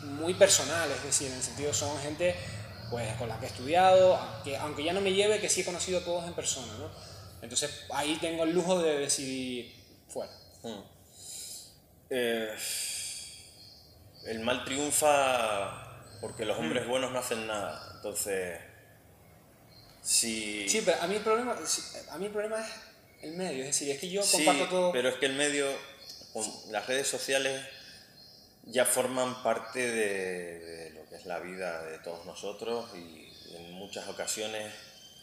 Speaker 1: muy personal, es decir, en el sentido son gente pues con la que he estudiado, que, aunque ya no me lleve, que sí he conocido a todos en persona, ¿no? Entonces ahí tengo el lujo de decidir fuera.
Speaker 2: Mm. Eh, el mal triunfa porque los hombres mm. buenos no hacen nada. Entonces, si...
Speaker 1: Sí, pero a mí el problema, a mí el problema es el medio. Es decir, es que yo comparto todo...
Speaker 2: pero es que el medio, las redes sociales ya forman parte de, lo que es la vida de todos nosotros y en muchas ocasiones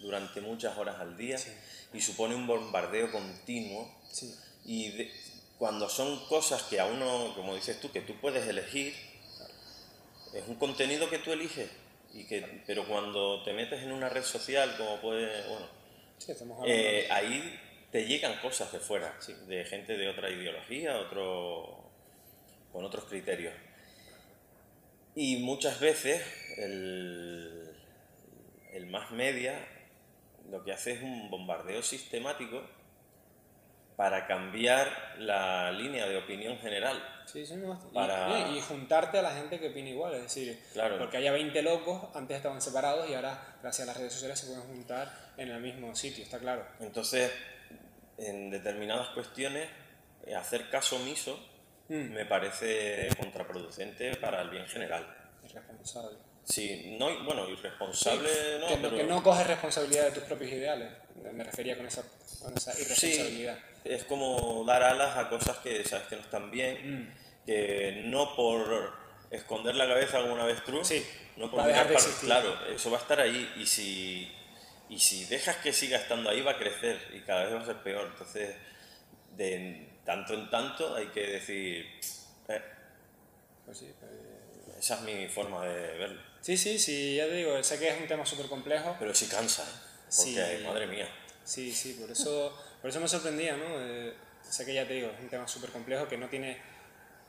Speaker 2: durante muchas horas al día y supone un bombardeo continuo. Y cuando son cosas que a uno, como dices tú, que tú puedes elegir, es un contenido que tú eliges, y que, pero cuando te metes en una red social, como puede, bueno, eh, ahí te llegan cosas de fuera, de gente de otra ideología, otro, con otros criterios. Y muchas veces el, el más media lo que hace es un bombardeo sistemático para cambiar la línea de opinión general.
Speaker 1: Sí, sí, y, juntarte a la gente que opina igual, es decir, porque haya 20 locos, antes estaban separados y ahora, gracias a las redes sociales, se pueden juntar en el mismo sitio, está claro.
Speaker 2: Entonces, en determinadas cuestiones, eh, hacer caso omiso mm. me parece contraproducente para el bien general.
Speaker 1: Irresponsable.
Speaker 2: Sí, no, bueno, irresponsable no,
Speaker 1: que, pero... que no coges responsabilidad de tus propios ideales, me refería con esa, con esa irresponsabilidad.
Speaker 2: Sí, es como dar alas a cosas que sabes que no están bien, mm. que no por esconder la cabeza como una avestruz,
Speaker 1: sí,
Speaker 2: no por
Speaker 1: dejar
Speaker 2: claro, eso va a estar ahí y si, y si dejas que siga estando ahí va a crecer y cada vez va a ser peor, entonces de tanto en tanto hay que decir... Eh,
Speaker 1: pues sí, pues...
Speaker 2: Esa es mi forma de verlo.
Speaker 1: Sí, sí, sí, ya te digo, sé que es un tema súper complejo.
Speaker 2: Pero sí cansa, porque madre mía.
Speaker 1: Sí, sí, por eso, por eso me sorprendía, ¿no? Eh, sé que ya te digo, es un tema súper complejo que no tiene,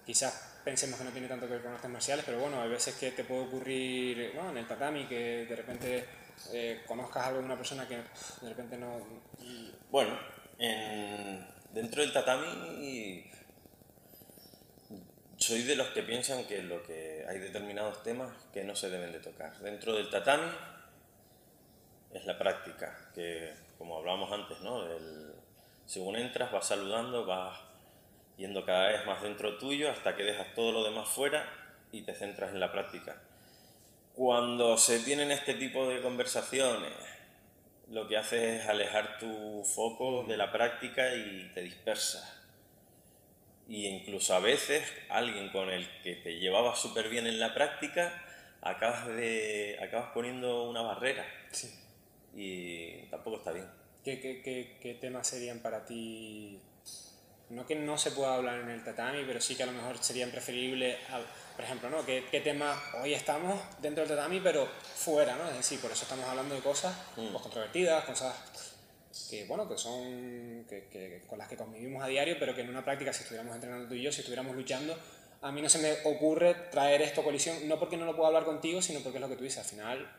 Speaker 1: quizás pensemos que no tiene tanto que ver con artes marciales, pero bueno, hay veces que te puede ocurrir ¿no? en el tatami que de repente eh, conozcas algo de una persona que de repente no...
Speaker 2: Bueno, dentro del tatami soy de los que piensan que, lo que hay determinados temas que no se deben de tocar. Dentro del tatami es la práctica, que como hablábamos antes, ¿no? según entras vas saludando, vas yendo cada vez más dentro tuyo hasta que dejas todo lo demás fuera y te centras en la práctica. Cuando se tienen este tipo de conversaciones, lo que hace es alejar tu foco de la práctica y te dispersas y incluso a veces alguien con el que te llevabas súper bien en la práctica, acabas, de, acabas poniendo una barrera.
Speaker 1: Sí.
Speaker 2: Y tampoco está bien.
Speaker 1: ¿Qué, qué, qué, qué temas serían para ti? No que no se pueda hablar en el tatami, pero sí que a lo mejor serían preferibles, por ejemplo, ¿no? ¿Qué, ¿Qué, tema hoy estamos dentro del tatami, pero fuera, ¿no? Es decir, por eso estamos hablando de cosas mm. pues, controvertidas, cosas que bueno, que son que, con las que convivimos a diario, pero que en una práctica, si estuviéramos entrenando tú y yo, si estuviéramos luchando, a mí no se me ocurre traer esto a colisión, no porque no lo pueda hablar contigo, sino porque es lo que tú dices, al final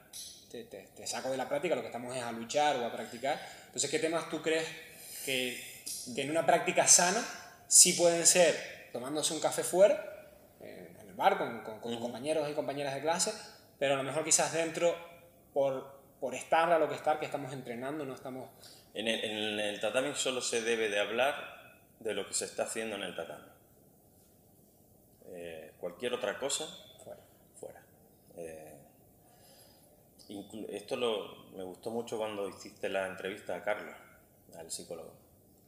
Speaker 1: te, te, saco de la práctica, lo que estamos es a luchar o a practicar. Entonces, ¿qué temas tú crees que, que en una práctica sana sí pueden ser tomándose un café fuera, en el bar, con, con, con compañeros y compañeras de clase, pero a lo mejor quizás dentro, por, por estar a lo que estar, que estamos entrenando, no estamos
Speaker 2: en el, tatami solo se debe de hablar de lo que se está haciendo en el tatami. Eh, cualquier otra cosa, fuera. fuera. Eh, esto lo, me gustó mucho cuando hiciste la entrevista a Carlos, al psicólogo,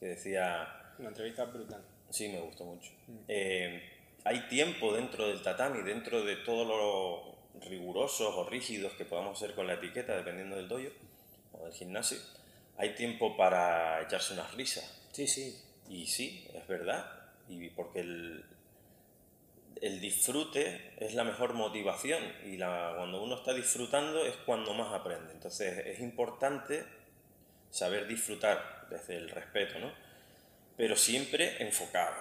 Speaker 2: que decía...
Speaker 1: Una entrevista brutal.
Speaker 2: Sí, me gustó mucho. Mm. Eh, hay tiempo dentro del tatami, dentro de todo lo rigurosos o rígidos que podamos hacer con la etiqueta, dependiendo del dojo o del gimnasio hay tiempo para echarse unas risas.
Speaker 1: Sí, sí.
Speaker 2: Y sí, es verdad. Y porque el, el disfrute es la mejor motivación y la, cuando uno está disfrutando es cuando más aprende. Entonces es importante saber disfrutar desde el respeto, ¿no? Pero siempre enfocado.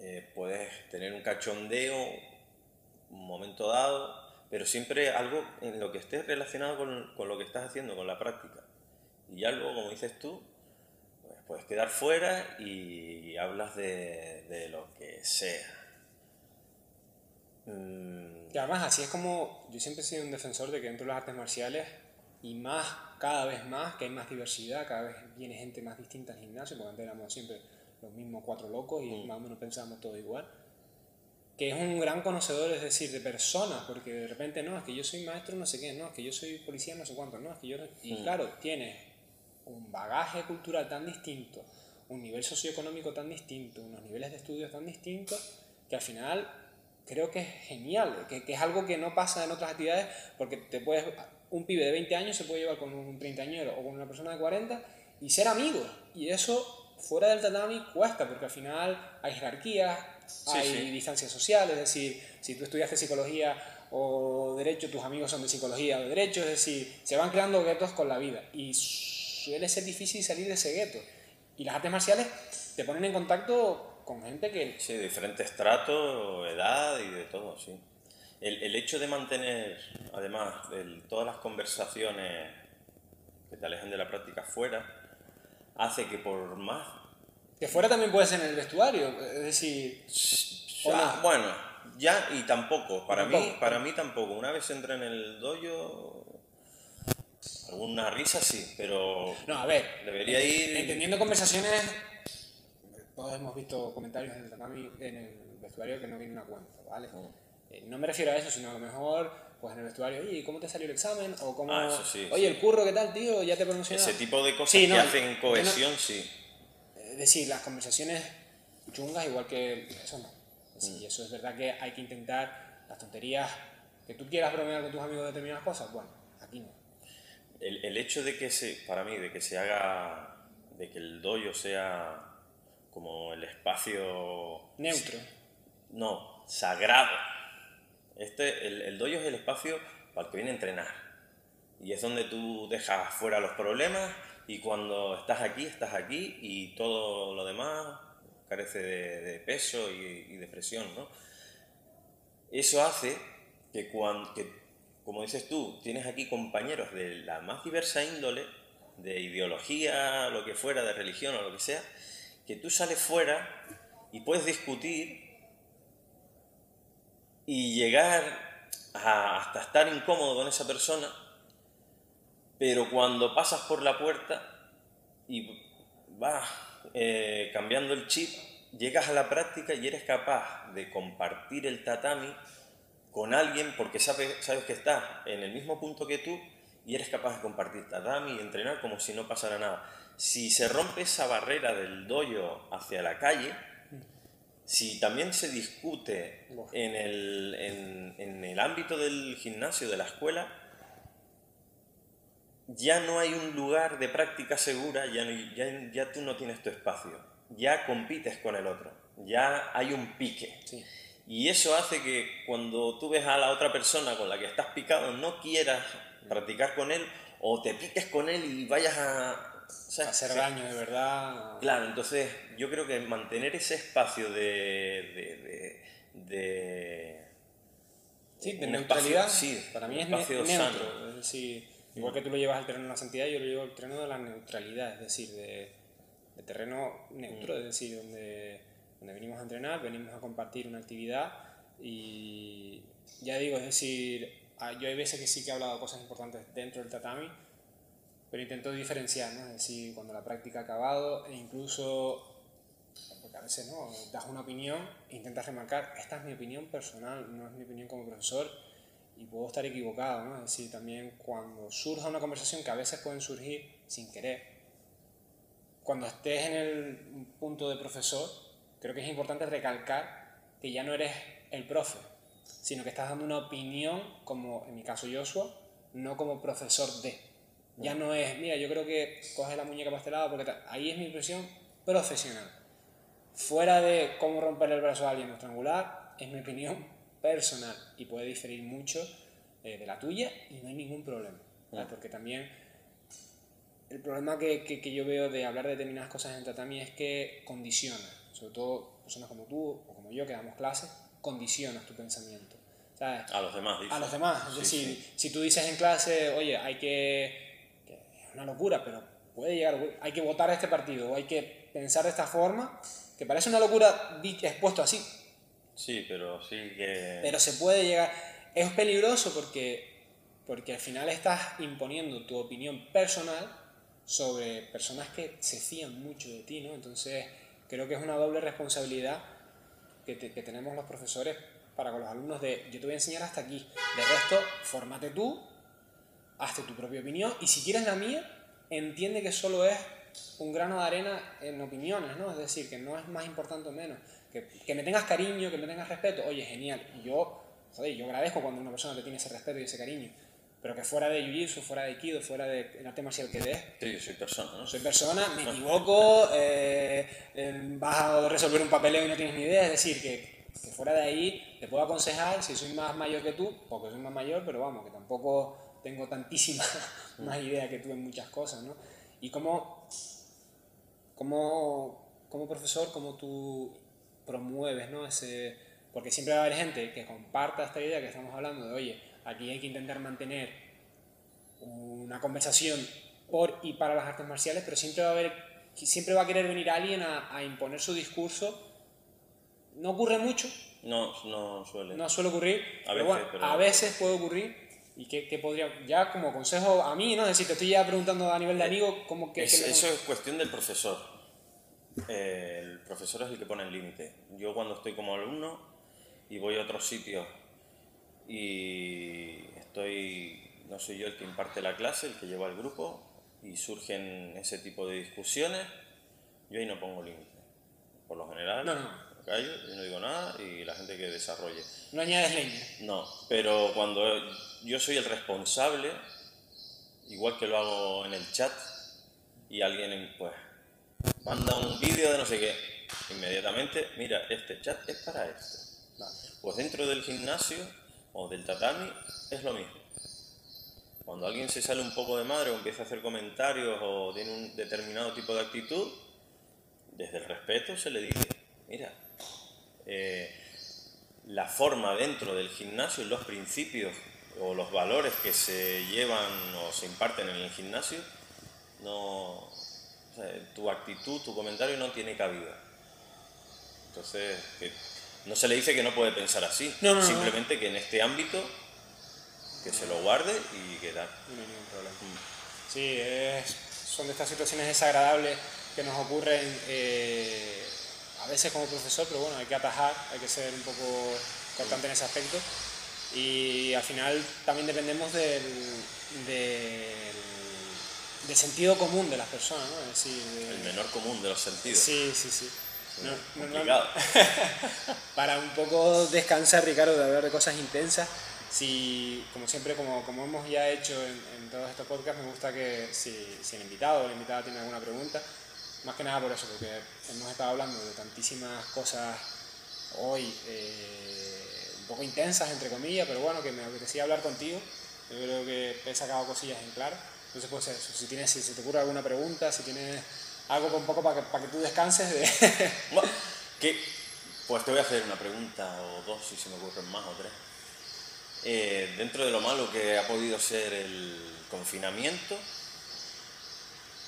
Speaker 2: Eh, puedes tener un cachondeo, un momento dado, pero siempre algo en lo que esté relacionado con, con lo que estás haciendo, con la práctica Y ya luego, como dices tú, pues puedes quedar fuera y hablas de, de lo que sea.
Speaker 1: Mm. Y además así es como yo siempre he sido un defensor de que dentro de las artes marciales y más, cada vez más, que hay más diversidad, cada vez viene gente más distinta al gimnasio, porque antes éramos siempre los mismos cuatro locos y mm. más o menos pensábamos todo igual. Que es un gran conocedor, es decir, de personas, porque de repente, no, es que yo soy maestro, no sé qué, no, es que yo soy policía, no sé cuánto, no, es que yo. Y mm. claro, tienes un bagaje cultural tan distinto, un nivel socioeconómico tan distinto, unos niveles de estudios tan distintos, que al final creo que es genial, que, que, es algo que no pasa en otras actividades, porque te puedes, un pibe de 20 años se puede llevar con un treintañero o con una persona de 40 y ser amigos. Y eso fuera del tatami cuesta, porque al final hay jerarquías, hay distancias sociales, es decir, si tú estudiaste psicología o derecho, tus amigos son de psicología o de derecho, es decir, se van creando guetos con la vida. Y suele ser difícil salir de ese gueto. Y las artes marciales te ponen en contacto con gente que...
Speaker 2: Sí, de diferentes estratos, edad y de todo, sí. El, el hecho de mantener, además, de todas las conversaciones que te alejan de la práctica fuera, hace que por más...
Speaker 1: Que fuera también puede ser en el vestuario, es decir...
Speaker 2: Bueno, ya y tampoco, para, mí, para mí tampoco. Una vez entré en el dojo, alguna risa sí, pero...
Speaker 1: No, a ver,
Speaker 2: debería ir...
Speaker 1: Entendiendo conversaciones todos hemos visto comentarios en el, en el vestuario que no viene una cuenta, ¿vale? Eh, no me refiero a eso, sino a lo mejor, pues en el vestuario, oye, ¿cómo te salió el examen? O cómo,
Speaker 2: ah,
Speaker 1: oye, el curro, ¿qué tal, tío? ¿Ya te promocionaste?
Speaker 2: Ese tipo de cosas que hacen cohesión, sí.
Speaker 1: Es decir, las conversaciones chungas, igual que eso no. Sí, mm. eso es verdad que hay que intentar las tonterías que tú quieras bromear con tus amigos de determinadas cosas, bueno, aquí no.
Speaker 2: El, el hecho de que se, para mí, de que se haga, de que el doyo sea como el espacio...
Speaker 1: Neutro.
Speaker 2: No, sagrado. Este, el, el dojo es el espacio para el que viene a entrenar. Y es donde tú dejas fuera los problemas y cuando estás aquí, estás aquí y todo lo demás carece de, peso y, de presión. ¿no? Eso hace que, cuando, que, como dices tú, tienes aquí compañeros de la más diversa índole, de ideología, lo que fuera, de religión o lo que sea, que tú sales fuera y puedes discutir y llegar hasta estar incómodo con esa persona, pero cuando pasas por la puerta y vas eh, cambiando el chip, llegas a la práctica y eres capaz de compartir el tatami con alguien porque sabes, sabes que estás en el mismo punto que tú y eres capaz de compartir tatami y entrenar como si no pasara nada si se rompe esa barrera del doyo hacia la calle, si también se discute en el, en, el ámbito del gimnasio, de la escuela, ya no hay un lugar de práctica segura, ya, ya, ya, tú no tienes tu espacio, ya compites con el otro, ya hay un pique. Y eso hace que cuando tú ves a la otra persona con la que estás picado, no quieras practicar con él o te piques con él y vayas a,
Speaker 1: hacer daño de verdad.
Speaker 2: Claro, entonces yo creo que mantener ese espacio de. de,
Speaker 1: sí, de neutralidad. sí, para mí es neutro. Es decir, igual que tú lo llevas al terreno de la santidad, yo lo llevo al terreno de la neutralidad, es decir, de, terreno neutro, mm. es decir, donde, donde venimos a entrenar, venimos a compartir una actividad y ya digo, es decir, yo hay veces que sí que he hablado de cosas importantes dentro del tatami pero intento diferenciar, ¿no? Es decir, cuando la práctica ha acabado e incluso, porque a veces no, das una opinión e intentas remarcar, esta es mi opinión personal, no es mi opinión como profesor y puedo estar equivocado, ¿no? Es decir, también cuando surja una conversación que a veces pueden surgir sin querer, cuando estés en el punto de profesor, creo que es importante recalcar que ya no eres el profe, sino que estás dando una opinión, como en mi caso Joshua, no como profesor de. Ya no es, mira, yo creo que coge la muñeca pastelada porque ahí es mi impresión profesional. Fuera de cómo romper el brazo a alguien o estrangular, es mi opinión personal y puede diferir mucho eh, de la tuya y no hay ningún problema. Porque también el problema que, que, yo veo de hablar de determinadas cosas en tatami es que condiciona, sobre todo personas como tú o como yo que damos clases, condicionas tu pensamiento.
Speaker 2: A los demás,
Speaker 1: A los demás. Es decir, si tú dices en clase, oye, hay que una locura, pero puede llegar, hay que votar a este partido, o hay que pensar de esta forma, que parece una locura expuesto así.
Speaker 2: Sí, pero sí que...
Speaker 1: Pero se puede llegar... Es peligroso porque, porque al final estás imponiendo tu opinión personal sobre personas que se fían mucho de ti, ¿no? Entonces creo que es una doble responsabilidad que, que tenemos los profesores para con los alumnos de yo te voy a enseñar hasta aquí, de resto, fórmate tú, hazte tu propia opinión y si quieres la mía, entiende que solo es un grano de arena en opiniones, ¿no? Es decir, que no es más importante o menos. Que, que me tengas cariño, que me tengas respeto, oye, genial. Yo, joder, yo agradezco cuando una persona te tiene ese respeto y ese cariño. Pero que fuera de jiu-jitsu, fuera de kido, fuera de arte marcial que des.
Speaker 2: Sí, yo soy persona, ¿no?
Speaker 1: Soy persona, me equivoco, eh, vas a resolver un papeleo y no tienes ni idea. Es decir, que, que fuera de ahí te puedo aconsejar, si soy más mayor que tú, porque soy más mayor, pero vamos, que tampoco tengo tantísima más idea que tú en muchas cosas, ¿no? Y cómo, cómo, como profesor, cómo tú promueves, ¿no? Ese, porque siempre va a haber gente que comparta esta idea que estamos hablando de, oye, aquí hay que intentar mantener una conversación por y para las artes marciales, pero siempre va a haber, siempre va a querer venir alguien a, a imponer su discurso. No ocurre mucho.
Speaker 2: No, no suele.
Speaker 1: No suele ocurrir.
Speaker 2: A
Speaker 1: pero
Speaker 2: veces,
Speaker 1: bueno,
Speaker 2: pero-
Speaker 1: a veces puede ocurrir. ¿Y qué, qué podría, ya como consejo a mí, ¿no? Es decir, te estoy ya preguntando a nivel de amigo, ¿cómo que...
Speaker 2: Es- eso es cuestión del profesor. Eh, el profesor es el que pone el límite. Yo cuando estoy como alumno y voy a otros sitios y estoy, no soy yo el que imparte la clase, el que lleva el grupo y surgen ese tipo de discusiones, yo ahí no pongo límite. Por lo general,
Speaker 1: No, no.
Speaker 2: me callo, yo no digo nada y la gente que desarrolle.
Speaker 1: No añades leña.
Speaker 2: No, pero cuando yo soy el responsable, igual que lo hago en el chat, y alguien pues manda un vídeo de no sé qué, inmediatamente, mira, este chat es para esto. Pues dentro del gimnasio o del tatami es lo mismo. Cuando alguien se sale un poco de madre o empieza a hacer comentarios o tiene un determinado tipo de actitud, desde el respeto se le dice, mira, eh, la forma dentro del gimnasio, los principios o los valores que se llevan o se imparten en el gimnasio, no, o sea, tu actitud, tu comentario no tiene cabida. Entonces, que no se le dice que no puede pensar así,
Speaker 1: No, no, no.
Speaker 2: simplemente que en este ámbito que se lo guarde y que tal.
Speaker 1: No hay ningún problema. Sí, es- son de estas situaciones desagradables que nos ocurren eh, a veces como profesor, pero bueno, hay que atajar, hay que ser un poco cortante en ese aspecto. Y al final también dependemos del, del, del sentido común de las personas, ¿no? Es decir, de-
Speaker 2: El menor común de los sentidos.
Speaker 1: Sí, sí, sí. No- no- no-
Speaker 2: Complicado.
Speaker 1: para un poco descansar, Ricardo, de hablar de cosas intensas, si, como siempre, como, como hemos ya hecho en, en todos estos podcasts, me gusta que si, si el invitado o la invitada tiene alguna pregunta, más que nada por eso, porque hemos estado hablando de tantísimas cosas hoy, eh, poco intensas, entre comillas, pero bueno, que me apetecía hablar contigo. Yo creo que he sacado cosillas en claro. Entonces, pues eso, si, tienes, si te ocurre alguna pregunta, si tienes algo un poco para que, para que tú descanses de...
Speaker 2: Bueno, ¿qué? Pues te voy a hacer una pregunta o dos, si se me ocurren más o tres. Eh, dentro de lo malo que ha podido ser el confinamiento,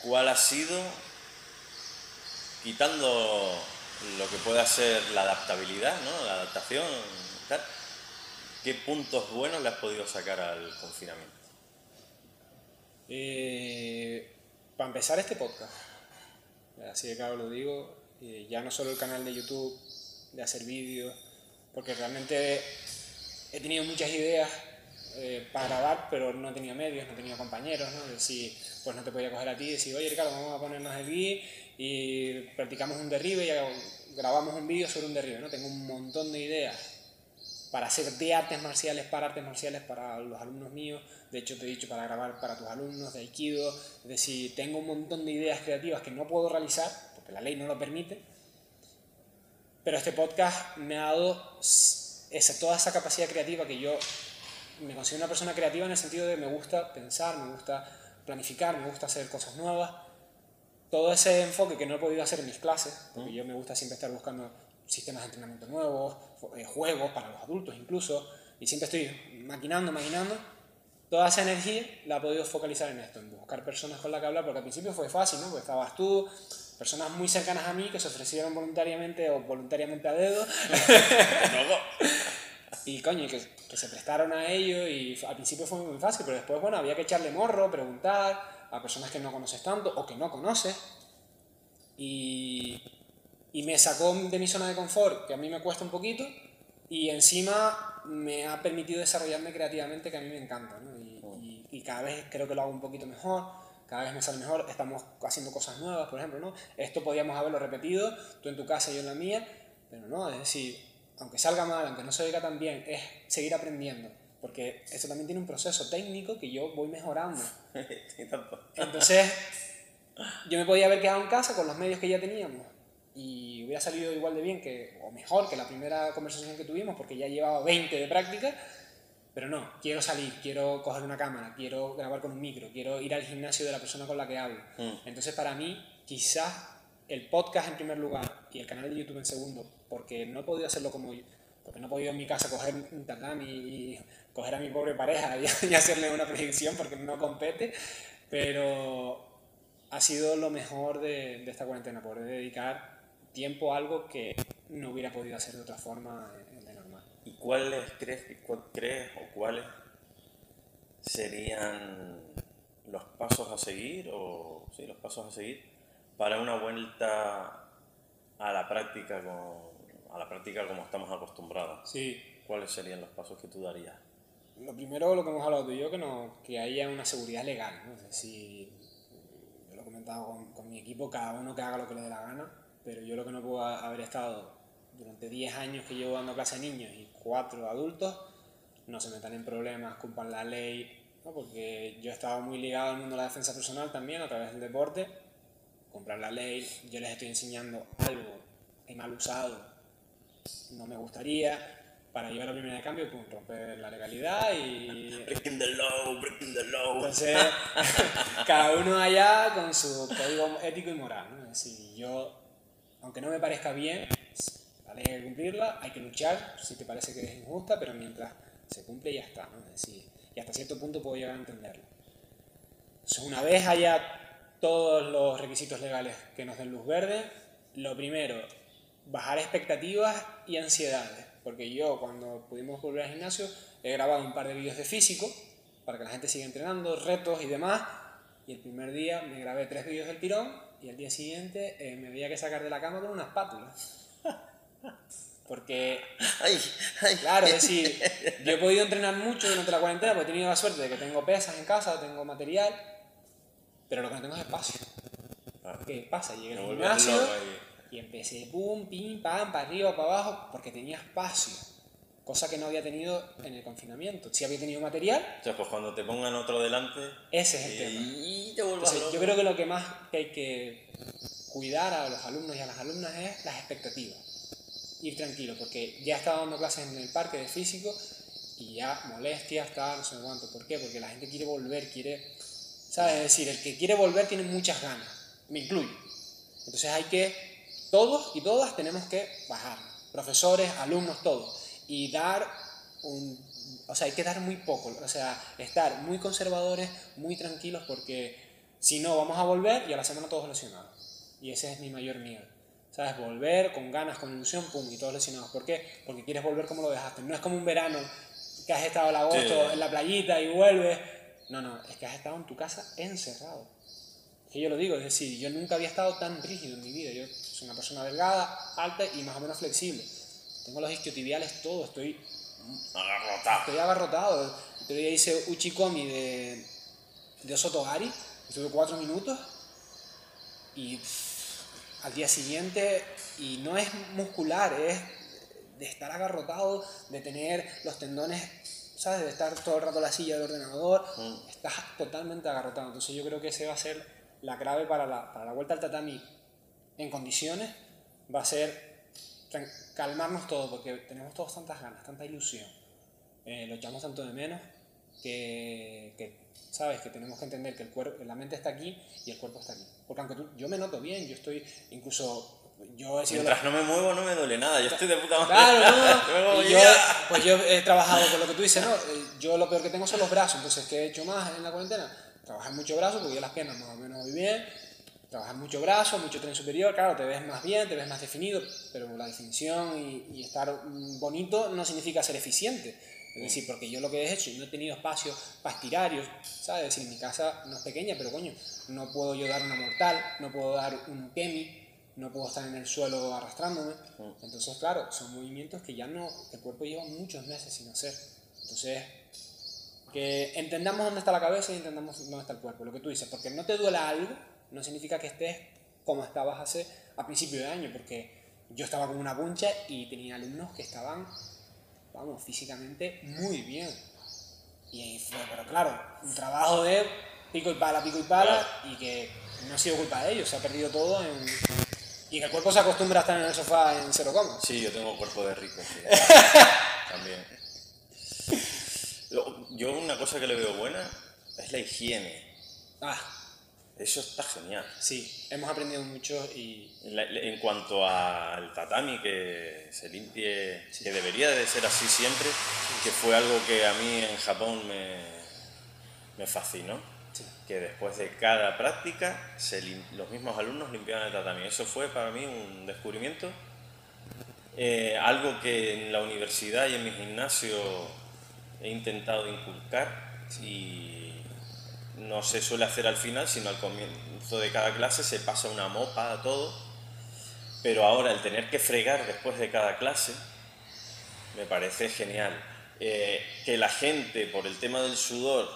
Speaker 2: ¿cuál ha sido, quitando lo que pueda ser la adaptabilidad, ¿no? la adaptación, qué puntos buenos le has podido sacar al confinamiento?
Speaker 1: Eh, para empezar este podcast, así de claro lo digo, eh, ya no solo el canal de YouTube, de hacer vídeos, porque realmente he tenido muchas ideas eh, para grabar, pero no tenía medios, no tenía compañeros, ¿no? Decir, pues no te podía coger a ti y decir, oye Ricardo, vamos a ponernos aquí y practicamos un derribe y grabamos un vídeo sobre un derribe, ¿no? Tengo un montón de ideas para hacer de artes marciales para artes marciales para los alumnos míos. De hecho, te he dicho para grabar para tus alumnos de Aikido. Es decir, tengo un montón de ideas creativas que no puedo realizar porque la ley no lo permite. Pero este podcast me ha dado esa, toda esa capacidad creativa que yo me considero una persona creativa en el sentido de me gusta pensar, me gusta planificar, me gusta hacer cosas nuevas. Todo ese enfoque que no he podido hacer en mis clases, porque yo me gusta siempre estar buscando sistemas de entrenamiento nuevos, eh, juegos para los adultos incluso, y siempre estoy maquinando, maquinando. toda esa energía la he podido focalizar en esto, en buscar personas con las que hablar, porque al principio fue fácil, ¿no? Porque estabas tú, personas muy cercanas a mí que se ofrecieron voluntariamente o voluntariamente a dedo. y coño, que, que, se prestaron a ello y al principio fue muy fácil, pero después, bueno, había que echarle morro, preguntar a personas que no conoces tanto o que no conoces. Y, y me sacó de mi zona de confort, que a mí me cuesta un poquito, y encima me ha permitido desarrollarme creativamente, que a mí me encanta. ¿no? Y, y, y cada vez creo que lo hago un poquito mejor cada vez me sale mejor, estamos haciendo cosas nuevas, por ejemplo, ¿no? Esto podíamos haberlo repetido, tú en tu casa y yo en la mía, pero no, es decir, aunque salga mal, aunque no se oiga tan bien, es seguir aprendiendo, porque eso también tiene un proceso técnico que yo voy mejorando. Entonces, yo me podía haber quedado en casa con los medios que ya teníamos y hubiera salido igual de bien que, o mejor que la primera conversación que tuvimos, porque ya llevaba 20 de práctica, pero no, quiero salir, quiero coger una cámara, quiero grabar con un micro, quiero ir al gimnasio de la persona con la que hablo. Mm. Entonces, para mí, quizás el podcast en primer lugar y el canal de YouTube en segundo, porque no he podido hacerlo como yo, porque no he podido en mi casa coger un tatami y coger a mi pobre pareja y, hacerle una predicción porque no compete, pero ha sido lo mejor de, de esta cuarentena, poder dedicar tiempo a algo que no hubiera podido hacer de otra forma
Speaker 2: ¿Y cuáles crees, crees o cuáles serían los pasos a seguir o sí, los pasos a seguir para una vuelta a la práctica con, a la práctica como estamos acostumbrados?
Speaker 1: Sí.
Speaker 2: ¿Cuáles serían los pasos que tú darías?
Speaker 1: Lo primero, lo que hemos hablado tú y yo, que, no, que haya una seguridad legal. ¿no? Es decir, yo lo he comentado con, con mi equipo, cada uno que haga lo que le dé la gana, pero yo lo que no puedo haber estado durante 10 años que llevo dando clase a niños y 4 adultos, no se metan en problemas, culpan la ley, ¿no? porque yo estaba muy ligado al mundo de la defensa personal también a través del deporte, comprar la ley, yo les estoy enseñando algo que mal usado, no me gustaría, para llevar la primera de cambio, pum, romper la legalidad y...
Speaker 2: Breaking the law, breaking the law.
Speaker 1: Entonces, cada uno allá con su código ético y moral, ¿no? Es decir, yo, aunque no me parezca bien, hay que cumplirla, hay que luchar si te parece que es injusta, pero mientras se cumple ya está, ¿no? Es decir, y hasta cierto punto puedo llegar a entenderlo. Entonces, una vez haya todos los requisitos legales que nos den luz verde, lo primero, bajar expectativas y ansiedades, porque yo cuando pudimos volver al gimnasio he grabado un par de vídeos de físico para que la gente siga entrenando, retos y demás, y el primer día me grabé tres vídeos del tirón y el día siguiente eh, me había que sacar de la cama con una espátula. Porque, claro, es decir, yo he podido entrenar mucho durante la cuarentena porque he tenido la suerte de que tengo pesas en casa, tengo material, pero lo que no tengo es espacio. ¿Qué pasa? Llegué al gimnasio y empecé pum, pim, pam, para arriba, para abajo, porque tenía espacio. Cosa que no había tenido en el confinamiento. Si había tenido material.
Speaker 2: Sea, pues cuando te pongan otro delante.
Speaker 1: Ese es el tema. Y te Entonces, yo creo que lo que más hay que cuidar a los alumnos y a las alumnas es las expectativas ir tranquilo, porque ya estaba dando clases en el parque de físico y ya molestia está no sé cuánto. ¿Por qué? Porque la gente quiere volver, quiere, ¿sabes? Es decir, el que quiere volver tiene muchas ganas, me incluyo. Entonces hay que, todos y todas tenemos que bajar, profesores, alumnos, todos, y dar un, o sea, hay que dar muy poco, o sea, estar muy conservadores, muy tranquilos, porque si no vamos a volver y a la semana todos lesionados. Y ese es mi mayor miedo. ¿Sabes? Volver con ganas, con ilusión, pum, y todos lesionados. ¿Por qué? Porque quieres volver como lo dejaste. No es como un verano que has estado el agosto en la playita y vuelves. No, no, es que has estado en tu casa encerrado. Que yo lo digo, es decir, yo nunca había estado tan rígido en mi vida. Yo soy una persona delgada, alta y más o menos flexible. Tengo los isquiotibiales todo, estoy
Speaker 2: agarrotado.
Speaker 1: Estoy agarrotado. El otro día hice Uchikomi de, de Osotogari, estuve cuatro minutos y al día siguiente y no es muscular, es de estar agarrotado, de tener los tendones, ¿sabes? De estar todo el rato en la silla del ordenador, mm. estás totalmente agarrotado. Entonces yo creo que ese va a ser la clave para la, para la vuelta al tatami en condiciones, va a ser calmarnos todos, porque tenemos todos tantas ganas, tanta ilusión, eh, lo echamos tanto de menos que, que, sabes que tenemos que entender que el cuerpo, la mente está aquí y el cuerpo está aquí. Porque aunque tú, yo me noto bien, yo estoy incluso yo he
Speaker 2: sido Mientras no me muevo no me duele nada, yo estoy de puta madre.
Speaker 1: Claro, no. yo, pues yo he trabajado con lo que tú dices, ¿no? Eh, yo lo peor que tengo son los brazos, entonces, ¿qué he hecho más en la cuarentena? Trabajar mucho brazo, porque yo las piernas más o menos muy bien, trabajar mucho brazo, mucho tren superior, claro, te ves más bien, te ves más definido, pero la definición y, y estar bonito no significa ser eficiente. Es decir, porque yo lo que he hecho, no he tenido espacio para estirar, yo, ¿sabes? Es decir, mi casa no es pequeña, pero coño, no puedo yo dar una mortal, no puedo dar un kemi, no puedo estar en el suelo arrastrándome. Entonces, claro, son movimientos que ya no, el cuerpo lleva muchos meses sin hacer. Entonces, que entendamos dónde está la cabeza y entendamos dónde está el cuerpo, lo que tú dices, porque no te duela algo, no significa que estés como estabas hace a principio de año, porque yo estaba con una puncha y tenía alumnos que estaban vamos, físicamente muy bien. Y fue, pero claro, un trabajo de pico y pala, pico y pala, y que no ha sido culpa de ellos, se ha perdido todo en... Y que el cuerpo se acostumbra a estar en el sofá en cero coma.
Speaker 2: Sí, yo tengo cuerpo de rico, sí. También. Yo una cosa que le veo buena es la higiene.
Speaker 1: Ah,
Speaker 2: Eso está genial.
Speaker 1: sí, hemos aprendido mucho y...
Speaker 2: La- En cuanto al tatami, que se limpie, que debería de ser así siempre, que fue algo que a mí en Japón me, me fascinó, Que después de cada práctica los mismos alumnos limpiaban el tatami. Eso fue para mí un descubrimiento, eh, algo que en la universidad y en mi gimnasio he intentado inculcar y no se suele hacer al final, sino al comienzo de cada clase se pasa una mopa a todo, pero ahora el tener que fregar después de cada clase me parece genial. Eh, que la gente, por el tema del sudor,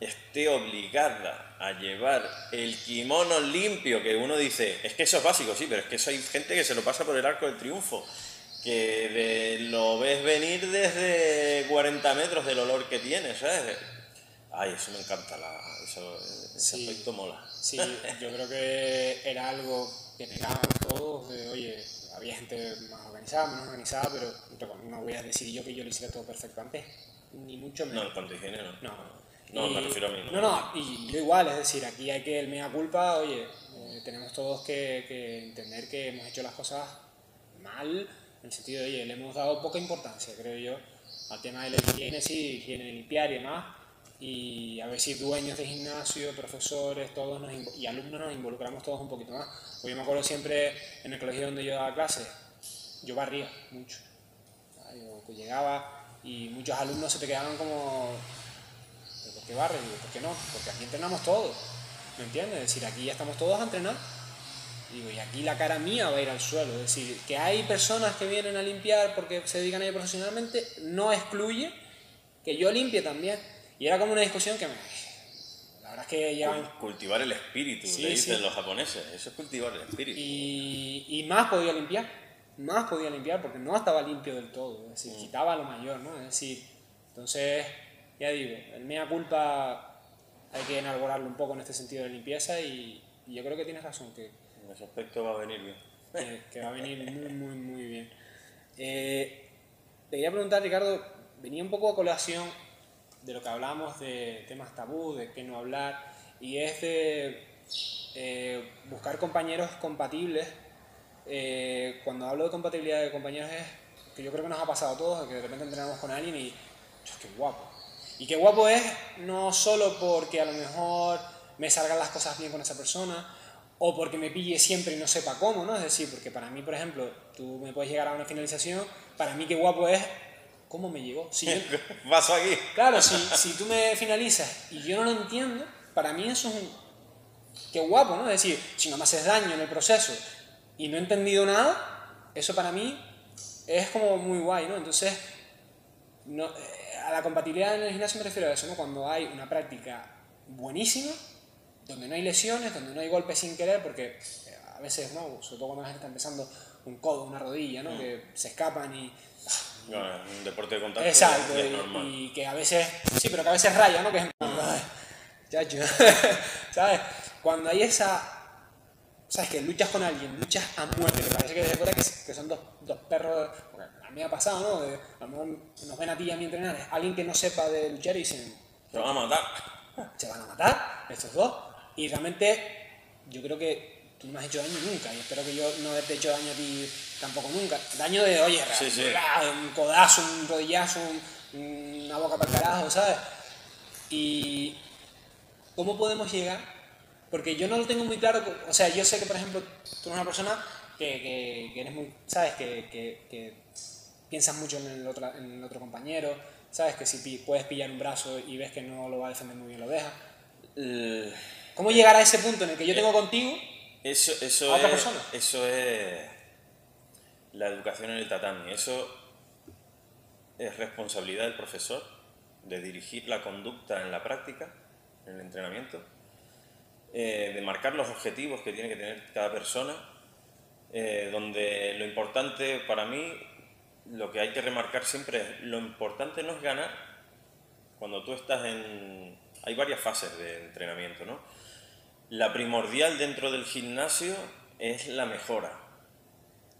Speaker 2: esté obligada a llevar el kimono limpio, que uno dice, es que eso es básico, sí, pero es que eso hay gente que se lo pasa por el arco del triunfo, que de- lo ves venir desde 40 metros del olor que tiene, ¿sabes? Ay, eso me encanta, la, eso, ese
Speaker 1: Sí.
Speaker 2: aspecto mola.
Speaker 1: Sí, yo creo que era algo que pegábamos todos, de, oye, había gente más organizada, menos organizada, pero no voy a decir yo que yo lo hiciera todo perfecto antes, ni mucho menos.
Speaker 2: No, a higiene no.
Speaker 1: No.
Speaker 2: No,
Speaker 1: Y-
Speaker 2: me refiero a mí.
Speaker 1: No, no, y yo igual, es decir, aquí hay que el mea culpa, oye, eh, tenemos todos que, que entender que hemos hecho las cosas mal, en el sentido de, oye, le hemos dado poca importancia, creo yo, al tema de la higiene, sí, higiene limpiar y demás, y a ver si dueños de gimnasio, profesores, todos nos y alumnos nos involucramos todos un poquito más. Pues yo me acuerdo siempre en el colegio donde yo daba clases, yo barría mucho. Yo que llegaba y muchos alumnos se te quedaban como, ¿pero por qué barres? Digo, ¿por qué no? Porque aquí entrenamos todos, ¿me entiendes? Es decir, aquí ya estamos todos a entrenar. Digo, y aquí la cara mía va a ir al suelo. Es decir, que hay personas que vienen a limpiar porque se dedican a ello profesionalmente, no excluye que yo limpie también. Y era como una discusión que me... La verdad es que.
Speaker 2: Cul- Cultivar el espíritu,
Speaker 1: Sí,
Speaker 2: le dicen
Speaker 1: sí.
Speaker 2: los japoneses. Eso es cultivar el espíritu.
Speaker 1: Y, y más podía limpiar, más podía limpiar porque no estaba limpio del todo, es decir, quitaba lo mayor, ¿no? Es decir, entonces, ya digo, el mea culpa hay que enarbolarlo un poco en este sentido de limpieza y, y yo creo que tienes razón, que,
Speaker 2: En ese aspecto va a venir bien.
Speaker 1: que, que va a venir muy, muy, muy bien. Eh, te quería preguntar, Ricardo, venía un poco a colación de lo que hablábamos de temas tabú, de qué no hablar, y es de eh, buscar compañeros compatibles. Eh, cuando hablo de compatibilidad de compañeros es que yo creo que nos ha pasado a todos, que de repente entrenamos con alguien y, "Dios, qué guapo. Y qué guapo es no solo porque a lo mejor me salgan las cosas bien con esa persona, o porque me pille siempre y no sepa cómo, ¿no? Es decir, porque para mí, por ejemplo, tú me puedes llegar a una finalización, para mí qué guapo es cómo me llegó. Si yo-
Speaker 2: Paso aquí.
Speaker 1: Claro, si, si tú me finalizas y yo no lo entiendo, para mí eso es un... Qué guapo, ¿no? Es decir, si no me haces daño en el proceso y no he entendido nada, eso para mí es como muy guay, ¿no? Entonces, no, a la compatibilidad en el gimnasio me refiero a eso, ¿no? Cuando hay una práctica buenísima, donde no hay lesiones, donde no hay golpes sin querer, porque eh, a veces, ¿no? Sobre todo cuando la gente está empezando un codo, una rodilla, ¿no? Que se escapan y...
Speaker 2: No, en un deporte de contacto
Speaker 1: Exacto,
Speaker 2: es
Speaker 1: y,
Speaker 2: normal.
Speaker 1: y que a veces, sí, pero que a veces raya, ¿no? Que es "Ay, chacho", ¿sabes? Cuando hay esa, ¿sabes? Que luchas con alguien, luchas a muerte, que parece que desde fuera que, son dos, dos perros, a mí me ha pasado, ¿no? De- a lo mejor nos ven a ti y a mí entrenar, alguien que no sepa de luchar y dicen,
Speaker 2: Te van a matar.
Speaker 1: se van a matar estos dos. Y realmente yo creo que tú no me has hecho daño nunca y espero que yo no te he hecho daño a ti tampoco nunca. Daño de, oye,
Speaker 2: Sí, sí.
Speaker 1: un codazo, un rodillazo, un- una boca para el carajo, ¿sabes? Y ¿cómo podemos llegar? Porque yo no lo tengo muy claro, o sea, yo sé que, por ejemplo, tú eres una persona que, que, eres muy, ¿sabes? Que, que, piensas mucho en el, otro, en el otro compañero, ¿sabes? Que si puedes pillar un brazo y ves que no lo va a defender muy bien, lo dejas. ¿Cómo llegar a ese punto en el que yo tengo contigo
Speaker 2: eso, eso
Speaker 1: a otra
Speaker 2: es,
Speaker 1: persona?
Speaker 2: Eso es la educación en el tatami. Eso es responsabilidad del profesor de dirigir la conducta en la práctica, en el entrenamiento, eh, de marcar los objetivos que tiene que tener cada persona, eh, donde lo importante para mí, lo que hay que remarcar siempre es, lo importante no es ganar, cuando tú estás en... Hay varias fases de entrenamiento, ¿no? La primordial dentro del gimnasio es la mejora.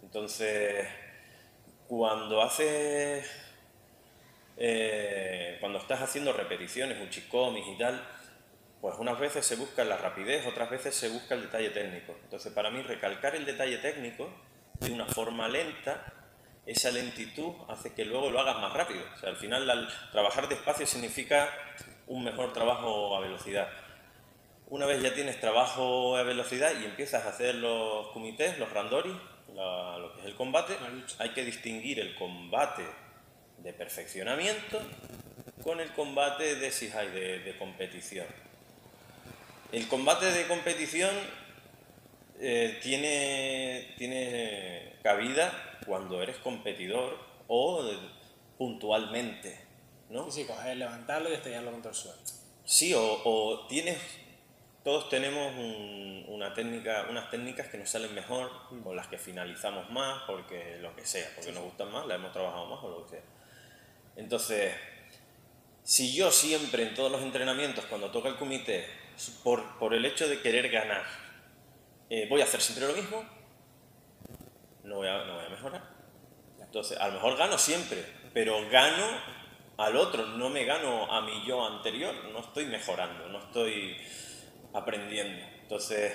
Speaker 2: Entonces, cuando haces, eh, cuando estás haciendo repeticiones, uchikomis y tal, pues unas veces se busca la rapidez, otras veces se busca el detalle técnico. Entonces, para mí, recalcar el detalle técnico de una forma lenta, esa lentitud hace que luego lo hagas más rápido. O sea, al final, trabajar despacio significa un mejor trabajo a velocidad. Una vez ya tienes trabajo a velocidad y empiezas a hacer los comités, los randori, lo que es el combate, hay que distinguir el combate de perfeccionamiento con el combate de Sihai, de, de competición. El combate de competición eh, tiene, tiene cabida cuando eres competidor o puntualmente, ¿no?
Speaker 1: Sí, coger, levantarlo y estrellarlo contra el suelo.
Speaker 2: Sí, o, o tienes todos tenemos una técnica, unas técnicas que nos salen mejor, con las que finalizamos más, porque lo que sea, porque nos gustan más, las hemos trabajado más o lo que sea. Entonces, si yo siempre en todos los entrenamientos, cuando toca el comité, por, por el hecho de querer ganar, eh, voy a hacer siempre lo mismo, no voy, a, no voy a mejorar. Entonces, a lo mejor gano siempre, pero gano al otro, no me gano a mi yo anterior, no estoy mejorando, no estoy aprendiendo. Entonces,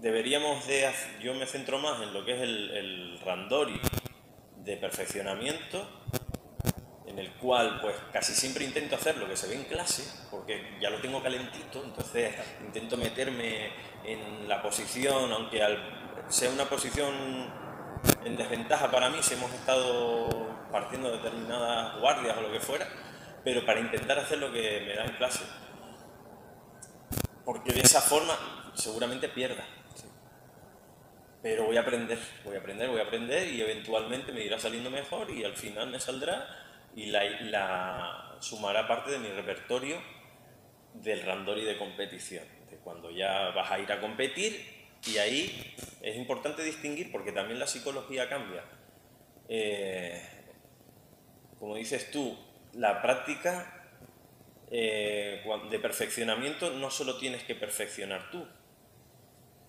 Speaker 2: deberíamos de, yo me centro más en lo que es el, el randori de perfeccionamiento, en el cual pues casi siempre intento hacer lo que se ve en clase, porque ya lo tengo calentito, entonces intento meterme en la posición, aunque sea una posición en desventaja para mí si hemos estado partiendo determinadas guardias o lo que fuera, pero para intentar hacer lo que me da en clase porque de esa forma seguramente pierda. Pero voy a aprender, voy a aprender, voy a aprender y eventualmente me irá saliendo mejor y al final me saldrá y la, sumará parte de mi repertorio del randori de competición, de cuando ya vas a ir a competir y ahí es importante distinguir porque también la psicología cambia. Eh, como dices tú, la práctica eh, de perfeccionamiento no solo tienes que perfeccionar tú,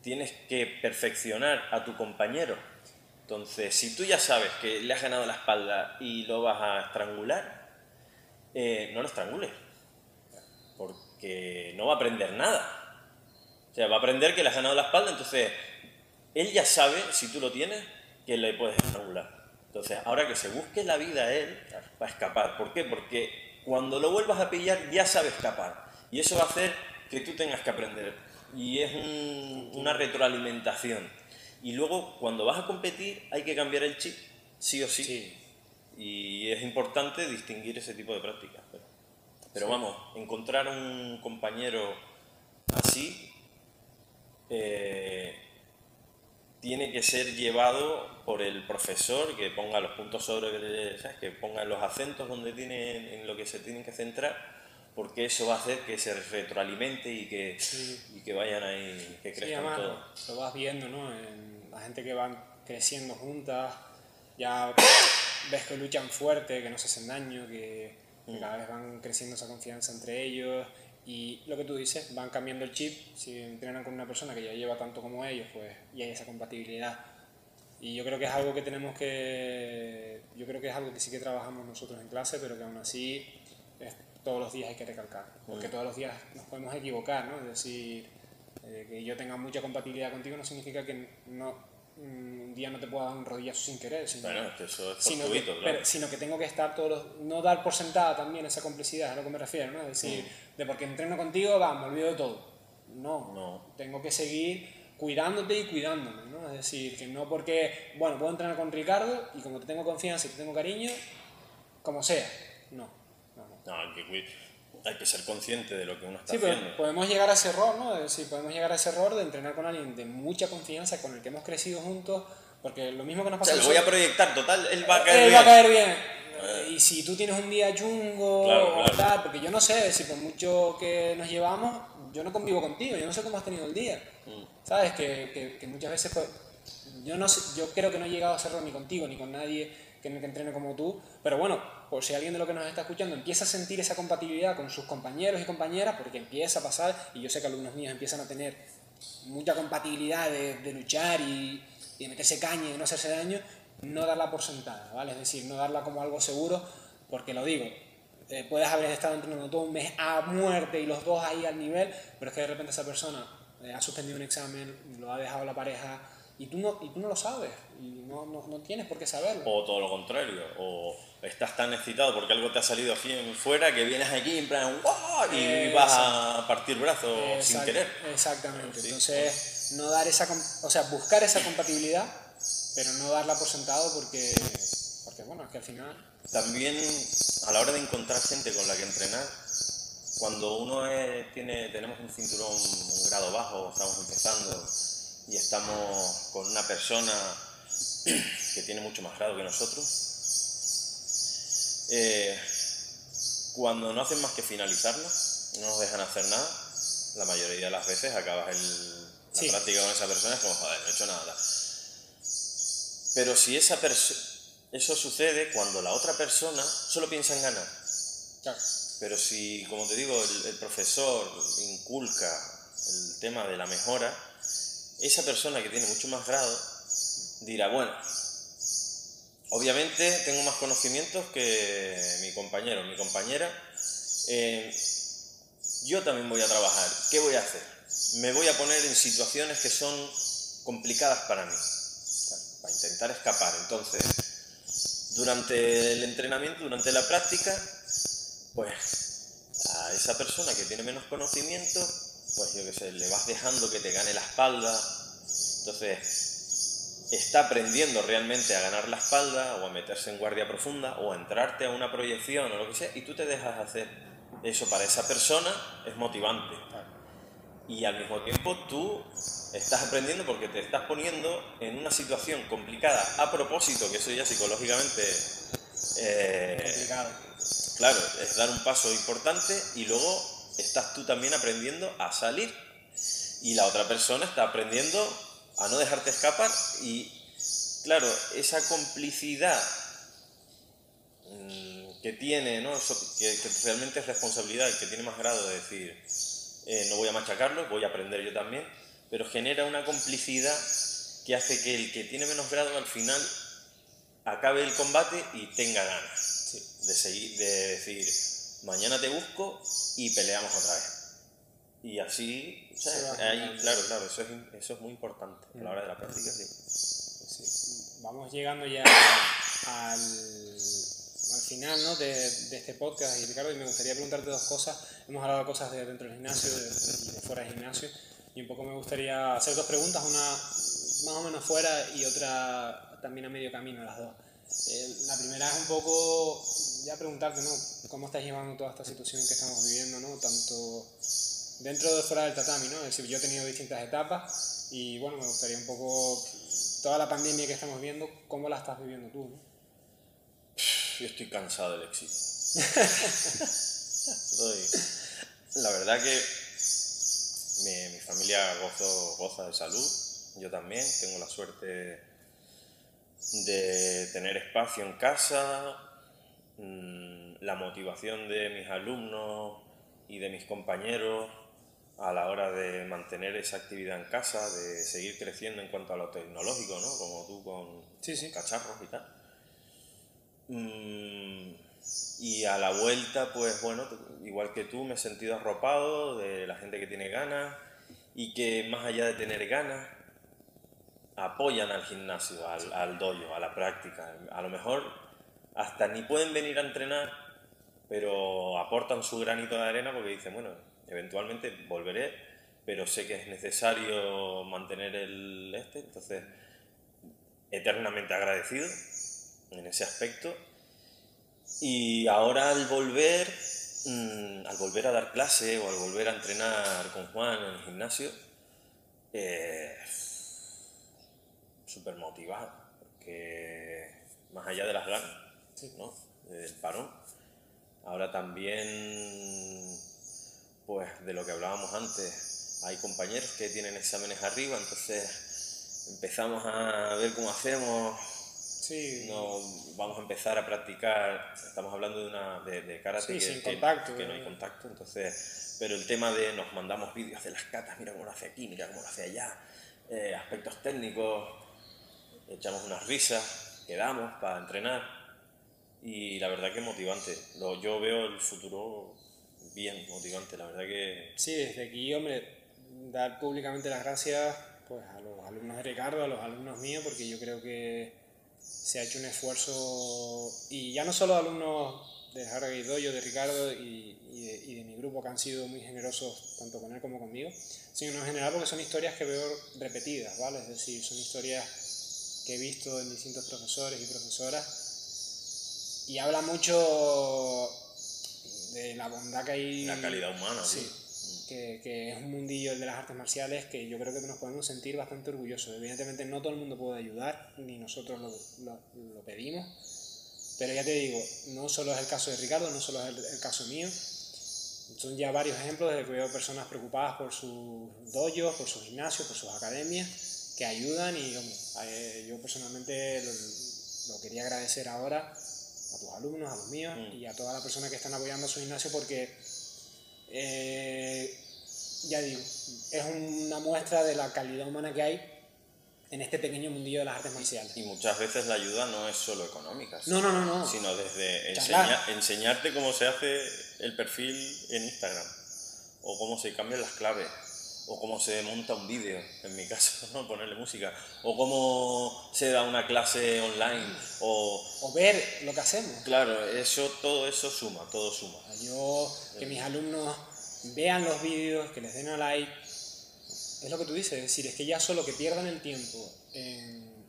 Speaker 2: tienes que perfeccionar a tu compañero. Entonces, si tú ya sabes que le has ganado la espalda y lo vas a estrangular, eh, no lo estrangules, porque no va a aprender nada. O sea, va a aprender que le has ganado la espalda, entonces él ya sabe, si tú lo tienes, que le puedes estrangular. Entonces, ahora que se busque la vida él, va a escapar. ¿Por qué? Porque cuando lo vuelvas a pillar ya sabes escapar. Y eso va a hacer que tú tengas que aprender. Y es una retroalimentación. Y luego, cuando vas a competir, hay que cambiar el chip, sí o sí. Y es importante distinguir ese tipo de prácticas. Pero, vamos, encontrar un compañero así eh, tiene que ser llevado por el profesor que ponga los puntos sobre, ¿sabes? que ponga los acentos donde tienen, en lo que se tienen que centrar, porque eso va a hacer que se retroalimente y que, y que vayan ahí, que crezcan todo.
Speaker 1: Lo vas viendo, ¿no? En la gente que van creciendo juntas, ya ves que luchan fuerte, que no se hacen daño, que, que mm. cada vez van creciendo esa confianza entre ellos y lo que tú dices, van cambiando el chip, si entrenan con una persona que ya lleva tanto como ellos, pues y hay esa compatibilidad. Y yo creo que es algo que tenemos que, yo creo que es algo que sí que trabajamos nosotros en clase, pero que aún así todos los días hay que recalcar, porque todos los días nos podemos equivocar, ¿no? Es decir, eh, que yo tenga mucha compatibilidad contigo no significa que no, un día no te puedo dar un rodillazo sin querer, sino,
Speaker 2: Bueno, eso es
Speaker 1: sino, que,
Speaker 2: claro.
Speaker 1: pero- sino que tengo que estar todos los- no dar por sentada también esa complicidad, es a lo que me refiero, ¿no? Es decir, de porque entreno contigo, va, me olvido de todo. No,
Speaker 2: No.
Speaker 1: tengo que seguir cuidándote y cuidándome, ¿no? Es decir, que no porque, bueno, puedo entrenar con Ricardo y como te tengo confianza y te tengo cariño, como sea. No, no, no.
Speaker 2: No, hay que, hay que ser consciente de lo que uno está
Speaker 1: Sí, pero
Speaker 2: haciendo.
Speaker 1: podemos llegar a ese error, ¿no? Decir, podemos llegar a ese error de entrenar con alguien de mucha confianza, con el que hemos crecido juntos, porque lo mismo que nos
Speaker 2: O
Speaker 1: pasa
Speaker 2: sea,
Speaker 1: a
Speaker 2: lo voy a proyectar, total, él va a caer
Speaker 1: él
Speaker 2: bien.
Speaker 1: va a caer bien. Y si tú tienes un día chungo
Speaker 2: Claro,
Speaker 1: o
Speaker 2: claro.
Speaker 1: tal, porque yo no sé, si por mucho que nos llevamos, yo no convivo contigo, yo no sé cómo has tenido el día.
Speaker 2: Mm.
Speaker 1: ¿Sabes? Que, que- que muchas veces, pues, yo, no sé- yo creo que no he llegado a hacerlo ni contigo ni con nadie que, que como tú, pero bueno, por si alguien de lo que nos está escuchando empieza a sentir esa compatibilidad con sus compañeros y compañeras, porque empieza a pasar, y yo sé que alumnos míos empiezan a tener mucha compatibilidad de, de luchar y, y de meterse caña y de no hacerse daño, no darla por sentada, ¿vale? Es decir, no darla como algo seguro, porque lo digo, eh, puedes haber estado entrenando todo un mes a muerte y los dos ahí al nivel, pero es que de repente esa persona eh, ha suspendido un examen, lo ha dejado la pareja y tú no, y tú no lo sabes y no, no, no tienes por qué saberlo.
Speaker 2: O todo lo contrario, o estás tan excitado porque algo te ha salido así en fuera que vienes aquí en plan ¡guau! y
Speaker 1: Eh,
Speaker 2: vas a partir brazos sin querer.
Speaker 1: Exactamente.
Speaker 2: Sí.
Speaker 1: Entonces, no dar esa, o sea, buscar esa compatibilidad, pero no darla por sentado porque, porque bueno, es que al final
Speaker 2: También a la hora de encontrar gente con la que entrenar, cuando uno es- tiene, tenemos un cinturón, un grado bajo, estamos empezando y estamos con una persona que tiene mucho más grado que nosotros, eh, cuando no hacen más que finalizarla, no nos dejan hacer nada, la mayoría de las veces acabas el, la
Speaker 1: Sí.
Speaker 2: práctica con esa persona y es como, joder, no he hecho nada. Pero si esa eso sucede cuando la otra persona solo piensa en ganar.
Speaker 1: claro,
Speaker 2: Pero si, como te digo, el, el profesor inculca el tema de la mejora, esa persona que tiene mucho más grado dirá, bueno, obviamente tengo más conocimientos que mi compañero, mi compañera, eh, yo también voy a trabajar. ¿Qué voy a hacer? Me voy a poner en situaciones que son complicadas para mí, para intentar escapar. Entonces, durante el entrenamiento, durante la práctica, pues a esa persona que tiene menos conocimiento, pues yo qué sé, le vas dejando que te gane la espalda. Entonces, está aprendiendo realmente a ganar la espalda o a meterse en guardia profunda o a entrarte a una proyección o lo que sea y tú te dejas hacer. Eso para esa persona es motivante. Y al mismo tiempo tú estás aprendiendo porque te estás poniendo en una situación complicada a propósito, que eso ya psicológicamente... eh,
Speaker 1: complicado.
Speaker 2: Claro, es dar un paso importante y luego estás tú también aprendiendo a salir y la otra persona está aprendiendo a no dejarte escapar y claro, esa complicidad mm, que tiene, ¿no? Que, que realmente es responsabilidad y que tiene más grado de decir, eh, no voy a machacarlo, voy a aprender yo también, pero genera una complicidad que hace que el que tiene menos grado al final acabe el combate y tenga ganas de seguir, de decir, mañana te busco y peleamos otra vez. Y así, o sea, ahí, claro, claro, eso es, eso es muy importante a la hora de la práctica. sí.
Speaker 1: Sí, vamos llegando ya al, al final ¿no? de, de este podcast y Ricardo, y me gustaría preguntarte dos cosas. Hemos hablado de cosas de dentro del gimnasio de- y de fuera del gimnasio, y un poco me gustaría hacer dos preguntas, una más o menos fuera y otra también a medio camino, las dos. Eh, la primera es un poco ya preguntarte, ¿no? ¿Cómo estás llevando toda esta situación que estamos viviendo, ¿no? Tanto dentro de fuera del tatami, ¿no? Es decir, yo he tenido distintas etapas y bueno, me gustaría un poco toda la pandemia que estamos viendo, ¿cómo la estás viviendo tú? ¿no?
Speaker 2: Yo estoy cansado del éxito. La verdad que mi, mi familia gozo- goza de salud, yo también, tengo la suerte de tener espacio en casa, mm, la motivación de mis alumnos y de mis compañeros a la hora de mantener esa actividad en casa, de seguir creciendo en cuanto a lo tecnológico, ¿no? Como tú con
Speaker 1: Sí, sí.
Speaker 2: cacharros y tal. Mm, y a la vuelta, pues bueno, igual que tú, me he sentido arropado de la gente que tiene ganas y que más allá de tener ganas, apoyan al gimnasio, al, al dojo, a la práctica. A lo mejor hasta ni pueden venir a entrenar, pero aportan su granito de arena porque dicen, bueno, eventualmente volveré, pero sé que es necesario mantener el este, entonces eternamente agradecido en ese aspecto. Y ahora al volver, mm, al volver a dar clase o al volver a entrenar con Juan en el gimnasio, eh, súper motivado, porque más allá de las ganas, ¿no? del parón, ahora también, pues de lo que hablábamos antes, hay compañeros que tienen exámenes arriba, entonces empezamos a ver cómo hacemos,
Speaker 1: Sí,
Speaker 2: no vamos a empezar a practicar. Estamos hablando de una de, de karate
Speaker 1: Sí,
Speaker 2: que,
Speaker 1: sin
Speaker 2: que-
Speaker 1: contacto,
Speaker 2: que no hay
Speaker 1: eh.
Speaker 2: contacto entonces pero el tema de nos mandamos vídeos de las catas mira cómo lo hace aquí mira cómo lo hace allá eh, aspectos técnicos echamos unas risas quedamos para entrenar y la verdad que motivante Lo- yo veo el futuro bien motivante la verdad que
Speaker 1: Sí, desde aquí, hombre, dar públicamente las gracias pues, a los alumnos de Ricardo, a los alumnos míos, porque yo creo que se ha hecho un esfuerzo, y ya no solo alumnos de Harry Dojo, de Ricardo y, y de, y de mi grupo, que han sido muy generosos tanto con él como conmigo, sino en general porque son historias que veo repetidas, ¿vale? Es decir, son historias que he visto en distintos profesores y profesoras, y habla mucho de la bondad que hay
Speaker 2: la calidad humana
Speaker 1: Sí,
Speaker 2: tío.
Speaker 1: que, que es un mundillo el de las artes marciales que yo creo que nos podemos sentir bastante orgullosos. Evidentemente no todo el mundo puede ayudar, ni nosotros lo, lo- lo pedimos, pero ya te digo, no solo es el caso de Ricardo, no solo es el, el caso mío, son ya varios ejemplos de que veo personas preocupadas por sus dojos, por sus gimnasios, por sus academias, que ayudan y hombre, eh, yo personalmente lo, lo quería agradecer ahora a tus alumnos, a los míos
Speaker 2: Mm.
Speaker 1: y a todas las personas que están apoyando su gimnasio porque eh, ya digo, es una muestra de la calidad humana que hay en este pequeño mundillo de las artes marciales.
Speaker 2: y muchas veces la ayuda no es solo económica
Speaker 1: No, no, no, no.
Speaker 2: sino desde enseña- enseñarte cómo se hace el perfil en Instagram, o cómo se cambian las claves, o cómo se monta un vídeo, en mi caso, ¿no? ponerle música, o cómo se da una clase online, o
Speaker 1: O ver lo que hacemos.
Speaker 2: claro, eso, todo eso suma, todo suma.
Speaker 1: Yo, que mis alumnos vean los vídeos, que les den a like, es lo que tú dices, es decir, es que ya solo que pierdan el tiempo en,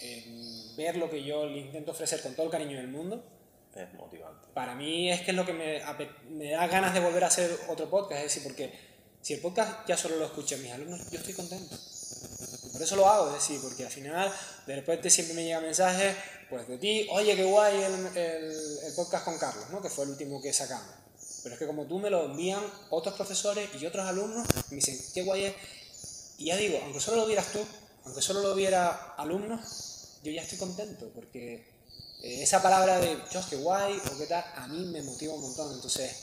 Speaker 1: en ver lo que yo les intento ofrecer con todo el cariño del mundo,
Speaker 2: Es motivante.
Speaker 1: para mí es que es lo que me, me da ganas de volver a hacer otro podcast, es decir, porque si el podcast ya solo lo escuchan mis alumnos, yo estoy contento. Por eso lo hago, es decir, porque al final de repente siempre me llega mensajes pues de ti, oye, qué guay el, el- podcast con Carlos, ¿no? que fue el último que sacamos. Pero es que como tú me lo envían otros profesores y otros alumnos, me dicen, qué guay es. Y ya digo, aunque solo lo vieras tú, aunque solo lo viera alumnos, yo ya estoy contento, porque eh, esa palabra de, Dios, qué guay, o qué tal, a mí me motiva un montón. Entonces,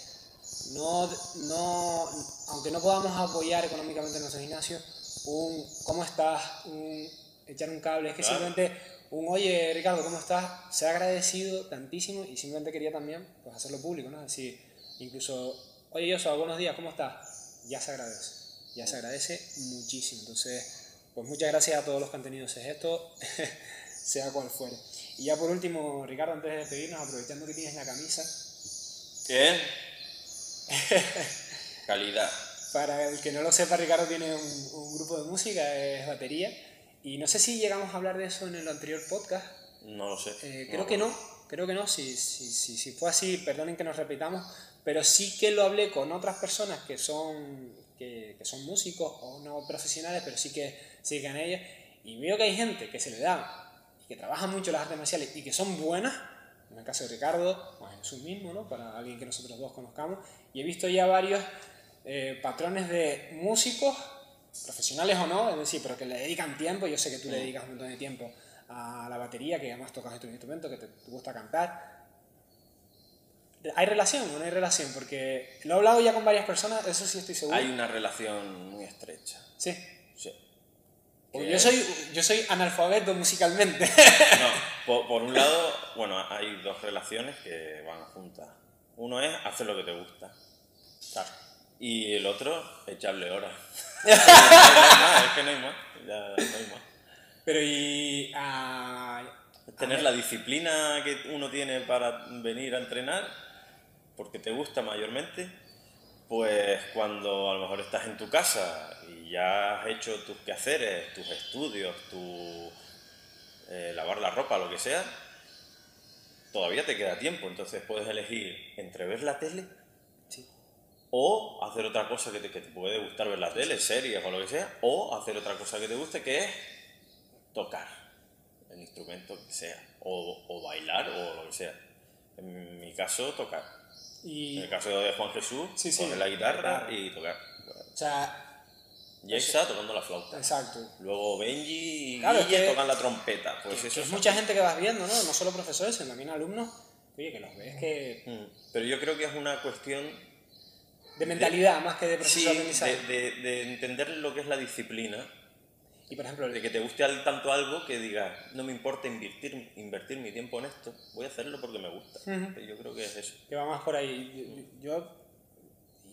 Speaker 1: no, no, aunque no podamos apoyar económicamente en nuestro gimnasio, un ¿cómo estás? Un echar un cable, es que
Speaker 2: Claro.
Speaker 1: simplemente un oye Ricardo, ¿cómo estás? Se ha agradecido tantísimo y simplemente quería también pues, hacerlo público, ¿no? Es decir, incluso, oye Joshua, buenos días, ¿cómo estás? Ya se agradece, ya se agradece muchísimo. Entonces, pues muchas gracias a todos los que han tenido ese gesto, sea cual fuere. Y ya por último, Ricardo, antes de despedirnos, aprovechando que tienes la camisa,
Speaker 2: ¿Qué? Calidad.
Speaker 1: Para el que no lo sepa, Ricardo tiene un, un grupo de música, es batería. Y no sé si llegamos a hablar de eso en el anterior podcast.
Speaker 2: No lo sé.
Speaker 1: Eh,
Speaker 2: No
Speaker 1: creo
Speaker 2: lo
Speaker 1: que no, creo que no. Si, si, si, si fue así, perdonen que nos repitamos. Pero sí que lo hablé con otras personas que son, que, que son músicos o no profesionales, pero sí que siguen ellos. Y veo que hay gente que se le da y que trabaja mucho las artes marciales y que son buenas. En el caso de Ricardo, o Jesús mismo, ¿no? para alguien que nosotros dos conozcamos. Y he visto ya varios eh, patrones de músicos, profesionales o no, es decir, pero que le dedican tiempo. Yo sé que tú le dedicas un montón de tiempo a la batería, que además tocas estos instrumentos, que te, te gusta cantar. ¿Hay relación o no hay relación? Porque lo he hablado ya con varias personas, eso sí estoy seguro.
Speaker 2: Hay una relación muy estrecha.
Speaker 1: Sí.
Speaker 2: Sí.
Speaker 1: Yo soy, yo soy analfabeto musicalmente.
Speaker 2: No, por, por un lado, bueno, hay dos relaciones que van juntas. Uno es hacer lo que te gusta. Y el otro, echarle horas. no hay más, es que no hay más. Ya no hay más.
Speaker 1: Pero y... ah,
Speaker 2: Tener la disciplina que uno tiene para venir a entrenar, porque te gusta mayormente, pues cuando a lo mejor estás en tu casa y ya has hecho tus quehaceres, tus estudios, tu eh, lavar la ropa, lo que sea, todavía te queda tiempo. Entonces puedes elegir entre ver la tele
Speaker 1: sí.
Speaker 2: o hacer otra cosa que te, que te puede gustar ver la tele, series o lo que sea, o hacer otra cosa que te guste que es tocar el instrumento que sea, o, o bailar o lo que sea. En mi caso, tocar. En el caso de Juan Jesús,
Speaker 1: Sí, sí.
Speaker 2: coger la guitarra y tocar.
Speaker 1: o sea,
Speaker 2: Yexa tocando la flauta.
Speaker 1: exacto.
Speaker 2: Luego Benji y
Speaker 1: Claro,
Speaker 2: Guille
Speaker 1: que-
Speaker 2: tocan la trompeta. Pues
Speaker 1: Que
Speaker 2: eso
Speaker 1: es
Speaker 2: es
Speaker 1: mucha gente que vas viendo, ¿no? No solo profesores, sino también alumnos. Oye, que los ves que...
Speaker 2: Mm, Pero yo creo que es una cuestión
Speaker 1: De mentalidad más que de proceso
Speaker 2: sí,
Speaker 1: de aprendizaje.
Speaker 2: de, de- de entender lo que es la disciplina,
Speaker 1: Y por ejemplo,
Speaker 2: de que te guste tanto algo que digas, no me importa invertir, invertir mi tiempo en esto, voy a hacerlo porque me gusta.
Speaker 1: Ujú.
Speaker 2: Yo creo que es eso.
Speaker 1: que va más por ahí. Yo, yo-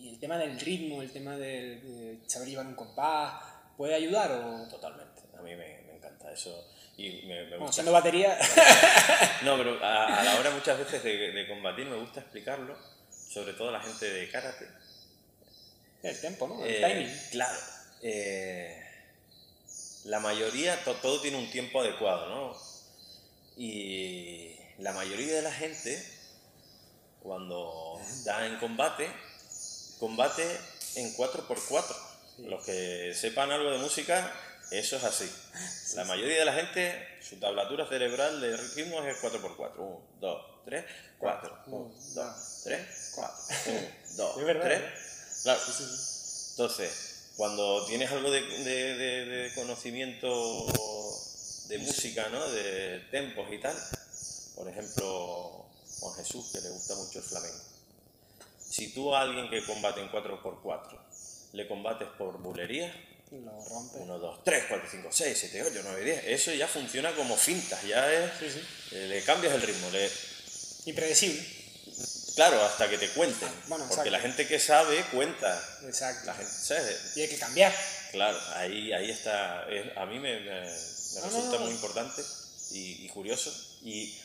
Speaker 1: y el tema del ritmo, el tema del de saber llevar un compás, ¿puede ayudar o...?
Speaker 2: Totalmente. A mí me, me encanta eso. Y me, me
Speaker 1: Bueno,
Speaker 2: gusta.
Speaker 1: siendo batería...
Speaker 2: No, pero a, a la hora muchas veces de, de combatir me gusta explicarlo, sobre todo a la gente de karate.
Speaker 1: el tempo, ¿no? El
Speaker 2: Eh,
Speaker 1: timing.
Speaker 2: Claro. eh, la mayoría, to- todo tiene un tiempo adecuado, ¿no? Y la mayoría de la gente, cuando está en combate, combate en 4x4. Los que sepan algo de música, eso es así. La mayoría de la gente, su tablatura cerebral de ritmos es 4x4. 1, 2, 3, 4. 1, 2, 3, 4. 1, 2,
Speaker 1: Es verdad,
Speaker 2: 3.
Speaker 1: ¿eh?
Speaker 2: Claro. Entonces, cuando tienes algo de, de- de- de conocimiento de música, ¿no? De tempos y tal, por ejemplo, Juan Jesús, que le gusta mucho el flamenco. Si tú a alguien que combate en 4x4 le combates por bulería,
Speaker 1: Lo rompe.
Speaker 2: 1, 2, 3, 4, 5, 6, 7, 8, 9, 10, eso ya funciona como fintas, ya es,
Speaker 1: Sí, sí.
Speaker 2: eh, le cambias el ritmo, le,
Speaker 1: Impredecible.
Speaker 2: claro, hasta que te cuenten,
Speaker 1: Bueno,
Speaker 2: porque
Speaker 1: exacto.
Speaker 2: la gente que sabe cuenta,
Speaker 1: Exacto.
Speaker 2: la gente, ¿sabes?
Speaker 1: Y hay que cambiar.
Speaker 2: Claro, ahí, ahí está. es- a mí me, me- me
Speaker 1: No, no,
Speaker 2: resulta
Speaker 1: no.
Speaker 2: muy importante y, y curioso. Y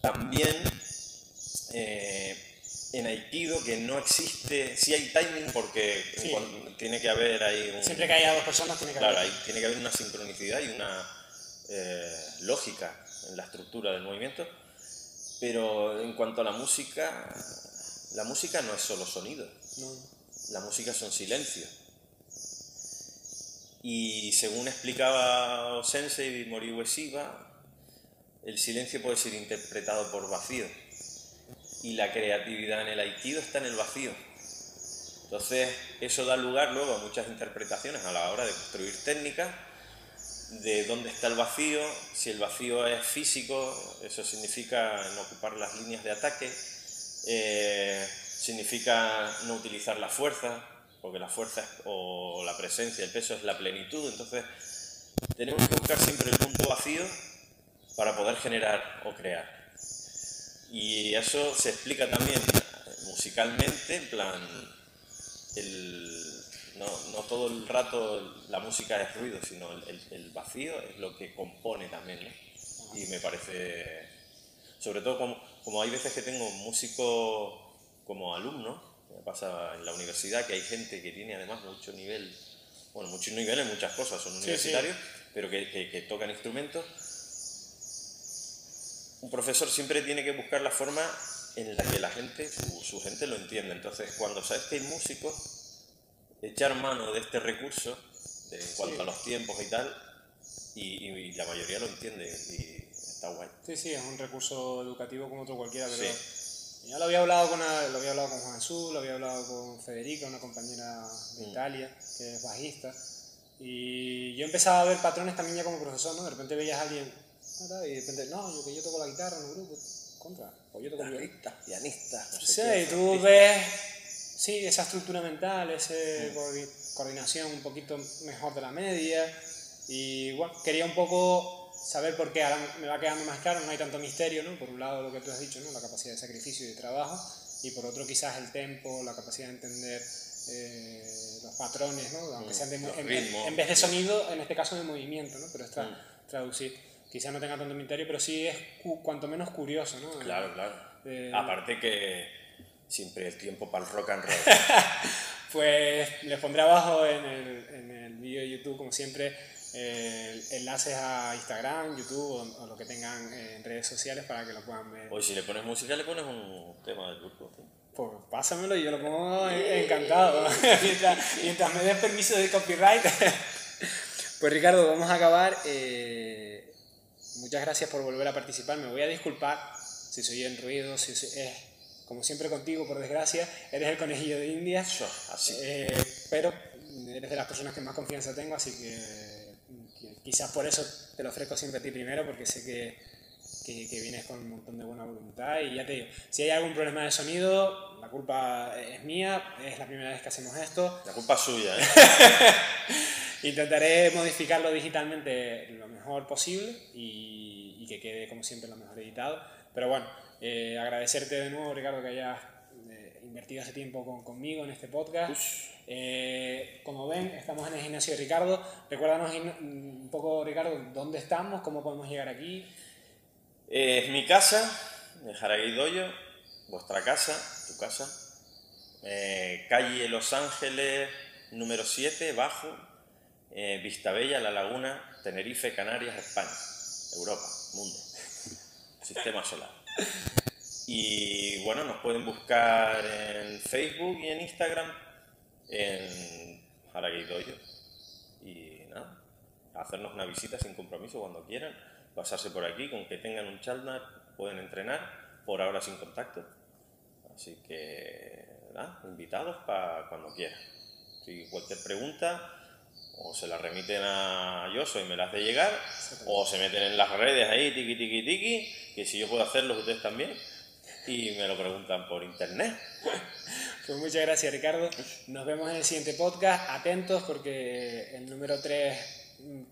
Speaker 2: también eh, en Aikido que no existe, sí hay timing porque
Speaker 1: Sí.
Speaker 2: tiene que haber ahí un...
Speaker 1: Siempre que haya dos personas tiene que
Speaker 2: Claro,
Speaker 1: haber...
Speaker 2: ahí tiene que haber una sincronicidad y una eh, lógica en la estructura del movimiento. Pero en cuanto a la música, la música no es solo sonido.
Speaker 1: No.
Speaker 2: La música son silencios. Y según explicaba Sensei Moriue Shiba, el silencio puede ser interpretado por vacío. Y la creatividad en el aikido está en el vacío. Entonces, eso da lugar luego a muchas interpretaciones a la hora de construir técnicas de dónde está el vacío, si el vacío es físico, eso significa no ocupar las líneas de ataque, eh, significa no utilizar la fuerza, porque la fuerza o la presencia, el peso es la plenitud, entonces tenemos que buscar siempre el punto vacío para poder generar o crear. Y eso se explica también musicalmente, en plan, el- no, no todo el rato la música es ruido, sino el, el- vacío es lo que compone también. ¿no? Y me parece, sobre todo como, como hay veces que tengo músicos como alumnos, me pasa en la universidad que hay gente que tiene además mucho nivel, bueno, mucho nivel en muchas cosas, son
Speaker 1: sí.
Speaker 2: universitarios, pero que, que- que tocan instrumentos. Un profesor siempre tiene que buscar la forma en la que la gente, su, su gente lo entienda. Entonces, cuando sabes que hay músicos, echar mano de este recurso, de, en cuanto a los tiempos y tal, y, y- y la mayoría lo entiende y está guay.
Speaker 1: Sí, sí, es un recurso educativo como otro cualquiera, pero
Speaker 2: Sí.
Speaker 1: ya lo había hablado con una- lo había hablado con Juan Jesús, lo había hablado con Federica, una compañera de
Speaker 2: Mm.
Speaker 1: Italia, que es bajista, y yo empezaba a ver patrones también ya como profesor, ¿no? De repente veías a alguien, y de repente, no, yo que yo toco la guitarra en el grupo, contra, o yo toco.
Speaker 2: Guitarristas, pianistas, no sé
Speaker 1: Sí,
Speaker 2: qué,
Speaker 1: y tú
Speaker 2: artistas.
Speaker 1: ves, sí, esa estructura mental, esa
Speaker 2: Mm.
Speaker 1: coordinación un poquito mejor de la media. Y bueno, quería un poco saber por qué, ahora me va quedando más claro, no hay tanto misterio, ¿no? Por un lado lo que tú has dicho, ¿no? La capacidad de sacrificio y de trabajo, y por otro quizás el tempo, la capacidad de entender eh, los patrones, ¿no? aunque
Speaker 2: Mm,
Speaker 1: sean de, en, en vez de sonido, en este caso de movimiento, ¿no? pero es tra-
Speaker 2: Mm.
Speaker 1: traducir. Quizá no tenga tanto misterio, pero sí es cu- cuanto menos curioso. ¿no?
Speaker 2: Claro, claro.
Speaker 1: Eh,
Speaker 2: Aparte que siempre el tiempo para el rock and roll.
Speaker 1: Pues les pondré abajo en el, en el vídeo de YouTube, como siempre, eh, enlaces a Instagram, YouTube o, o lo que tengan en redes sociales para que lo puedan ver.
Speaker 2: Hoy si le pones música le pones un tema del grupo. ¿sí?
Speaker 1: Pues pásamelo y yo lo pongo en- encantado. mientras, mientras me des permiso de copyright. pues Ricardo, vamos a acabar. Eh, muchas gracias por volver a participar. Me voy a disculpar si soy en ruido, si soy- es como siempre contigo, por desgracia. Eres el conejillo de India.
Speaker 2: Eso, así.
Speaker 1: Eh, pero eres de las personas que más confianza tengo, así que, que quizás por eso te lo ofrezco siempre a ti primero, porque sé que, que, que vienes con un montón de buena voluntad. Y ya te digo, si hay algún problema de sonido, la culpa es mía, es la primera vez que hacemos esto.
Speaker 2: La culpa es suya, ¿eh?
Speaker 1: Intentaré modificarlo digitalmente lo mejor posible y, y que quede, como siempre, lo mejor editado. Pero bueno, eh, agradecerte de nuevo, Ricardo, que hayas eh, invertido ese tiempo con- conmigo en este podcast. Eh, como ven, estamos en el gimnasio de Ricardo. Recuérdanos un poco, Ricardo, dónde estamos, cómo podemos llegar aquí.
Speaker 2: Es mi casa, de Jaraguay Doyo, vuestra casa, tu casa. Calle Los Ángeles, número 7, bajo, eh, Vistabella, La Laguna, Tenerife, Canarias, España, Europa, mundo, sistema solar. Y bueno, nos pueden buscar en Facebook y en Instagram en Jaraguay Doyo. Y nada, hacernos una visita sin compromiso cuando quieran, pasarse por aquí, con que tengan un chalnar, pueden entrenar, por ahora sin contacto. Así que nada, invitados para cuando quieran. Si cualquier pregunta, o se la remiten a Yoso y me las de llegar, o se meten en las redes ahí, tiki tiki tiki, que si yo puedo hacerlo, ustedes también, y me lo preguntan por internet.
Speaker 1: Pues muchas gracias, Ricardo. Nos vemos en el siguiente podcast. Atentos porque el número 3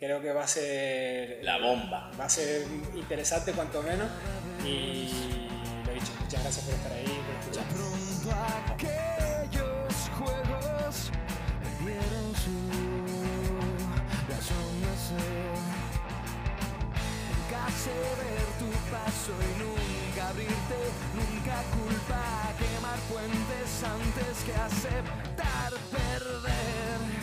Speaker 1: creo que va a ser...
Speaker 2: La bomba.
Speaker 1: Va a ser interesante cuanto menos. Y lo dicho, muchas gracias por estar ahí, por escuchar.
Speaker 3: Sé ver tu paso y nunca abrirte, nunca culpa quemar puentes antes que aceptar perder.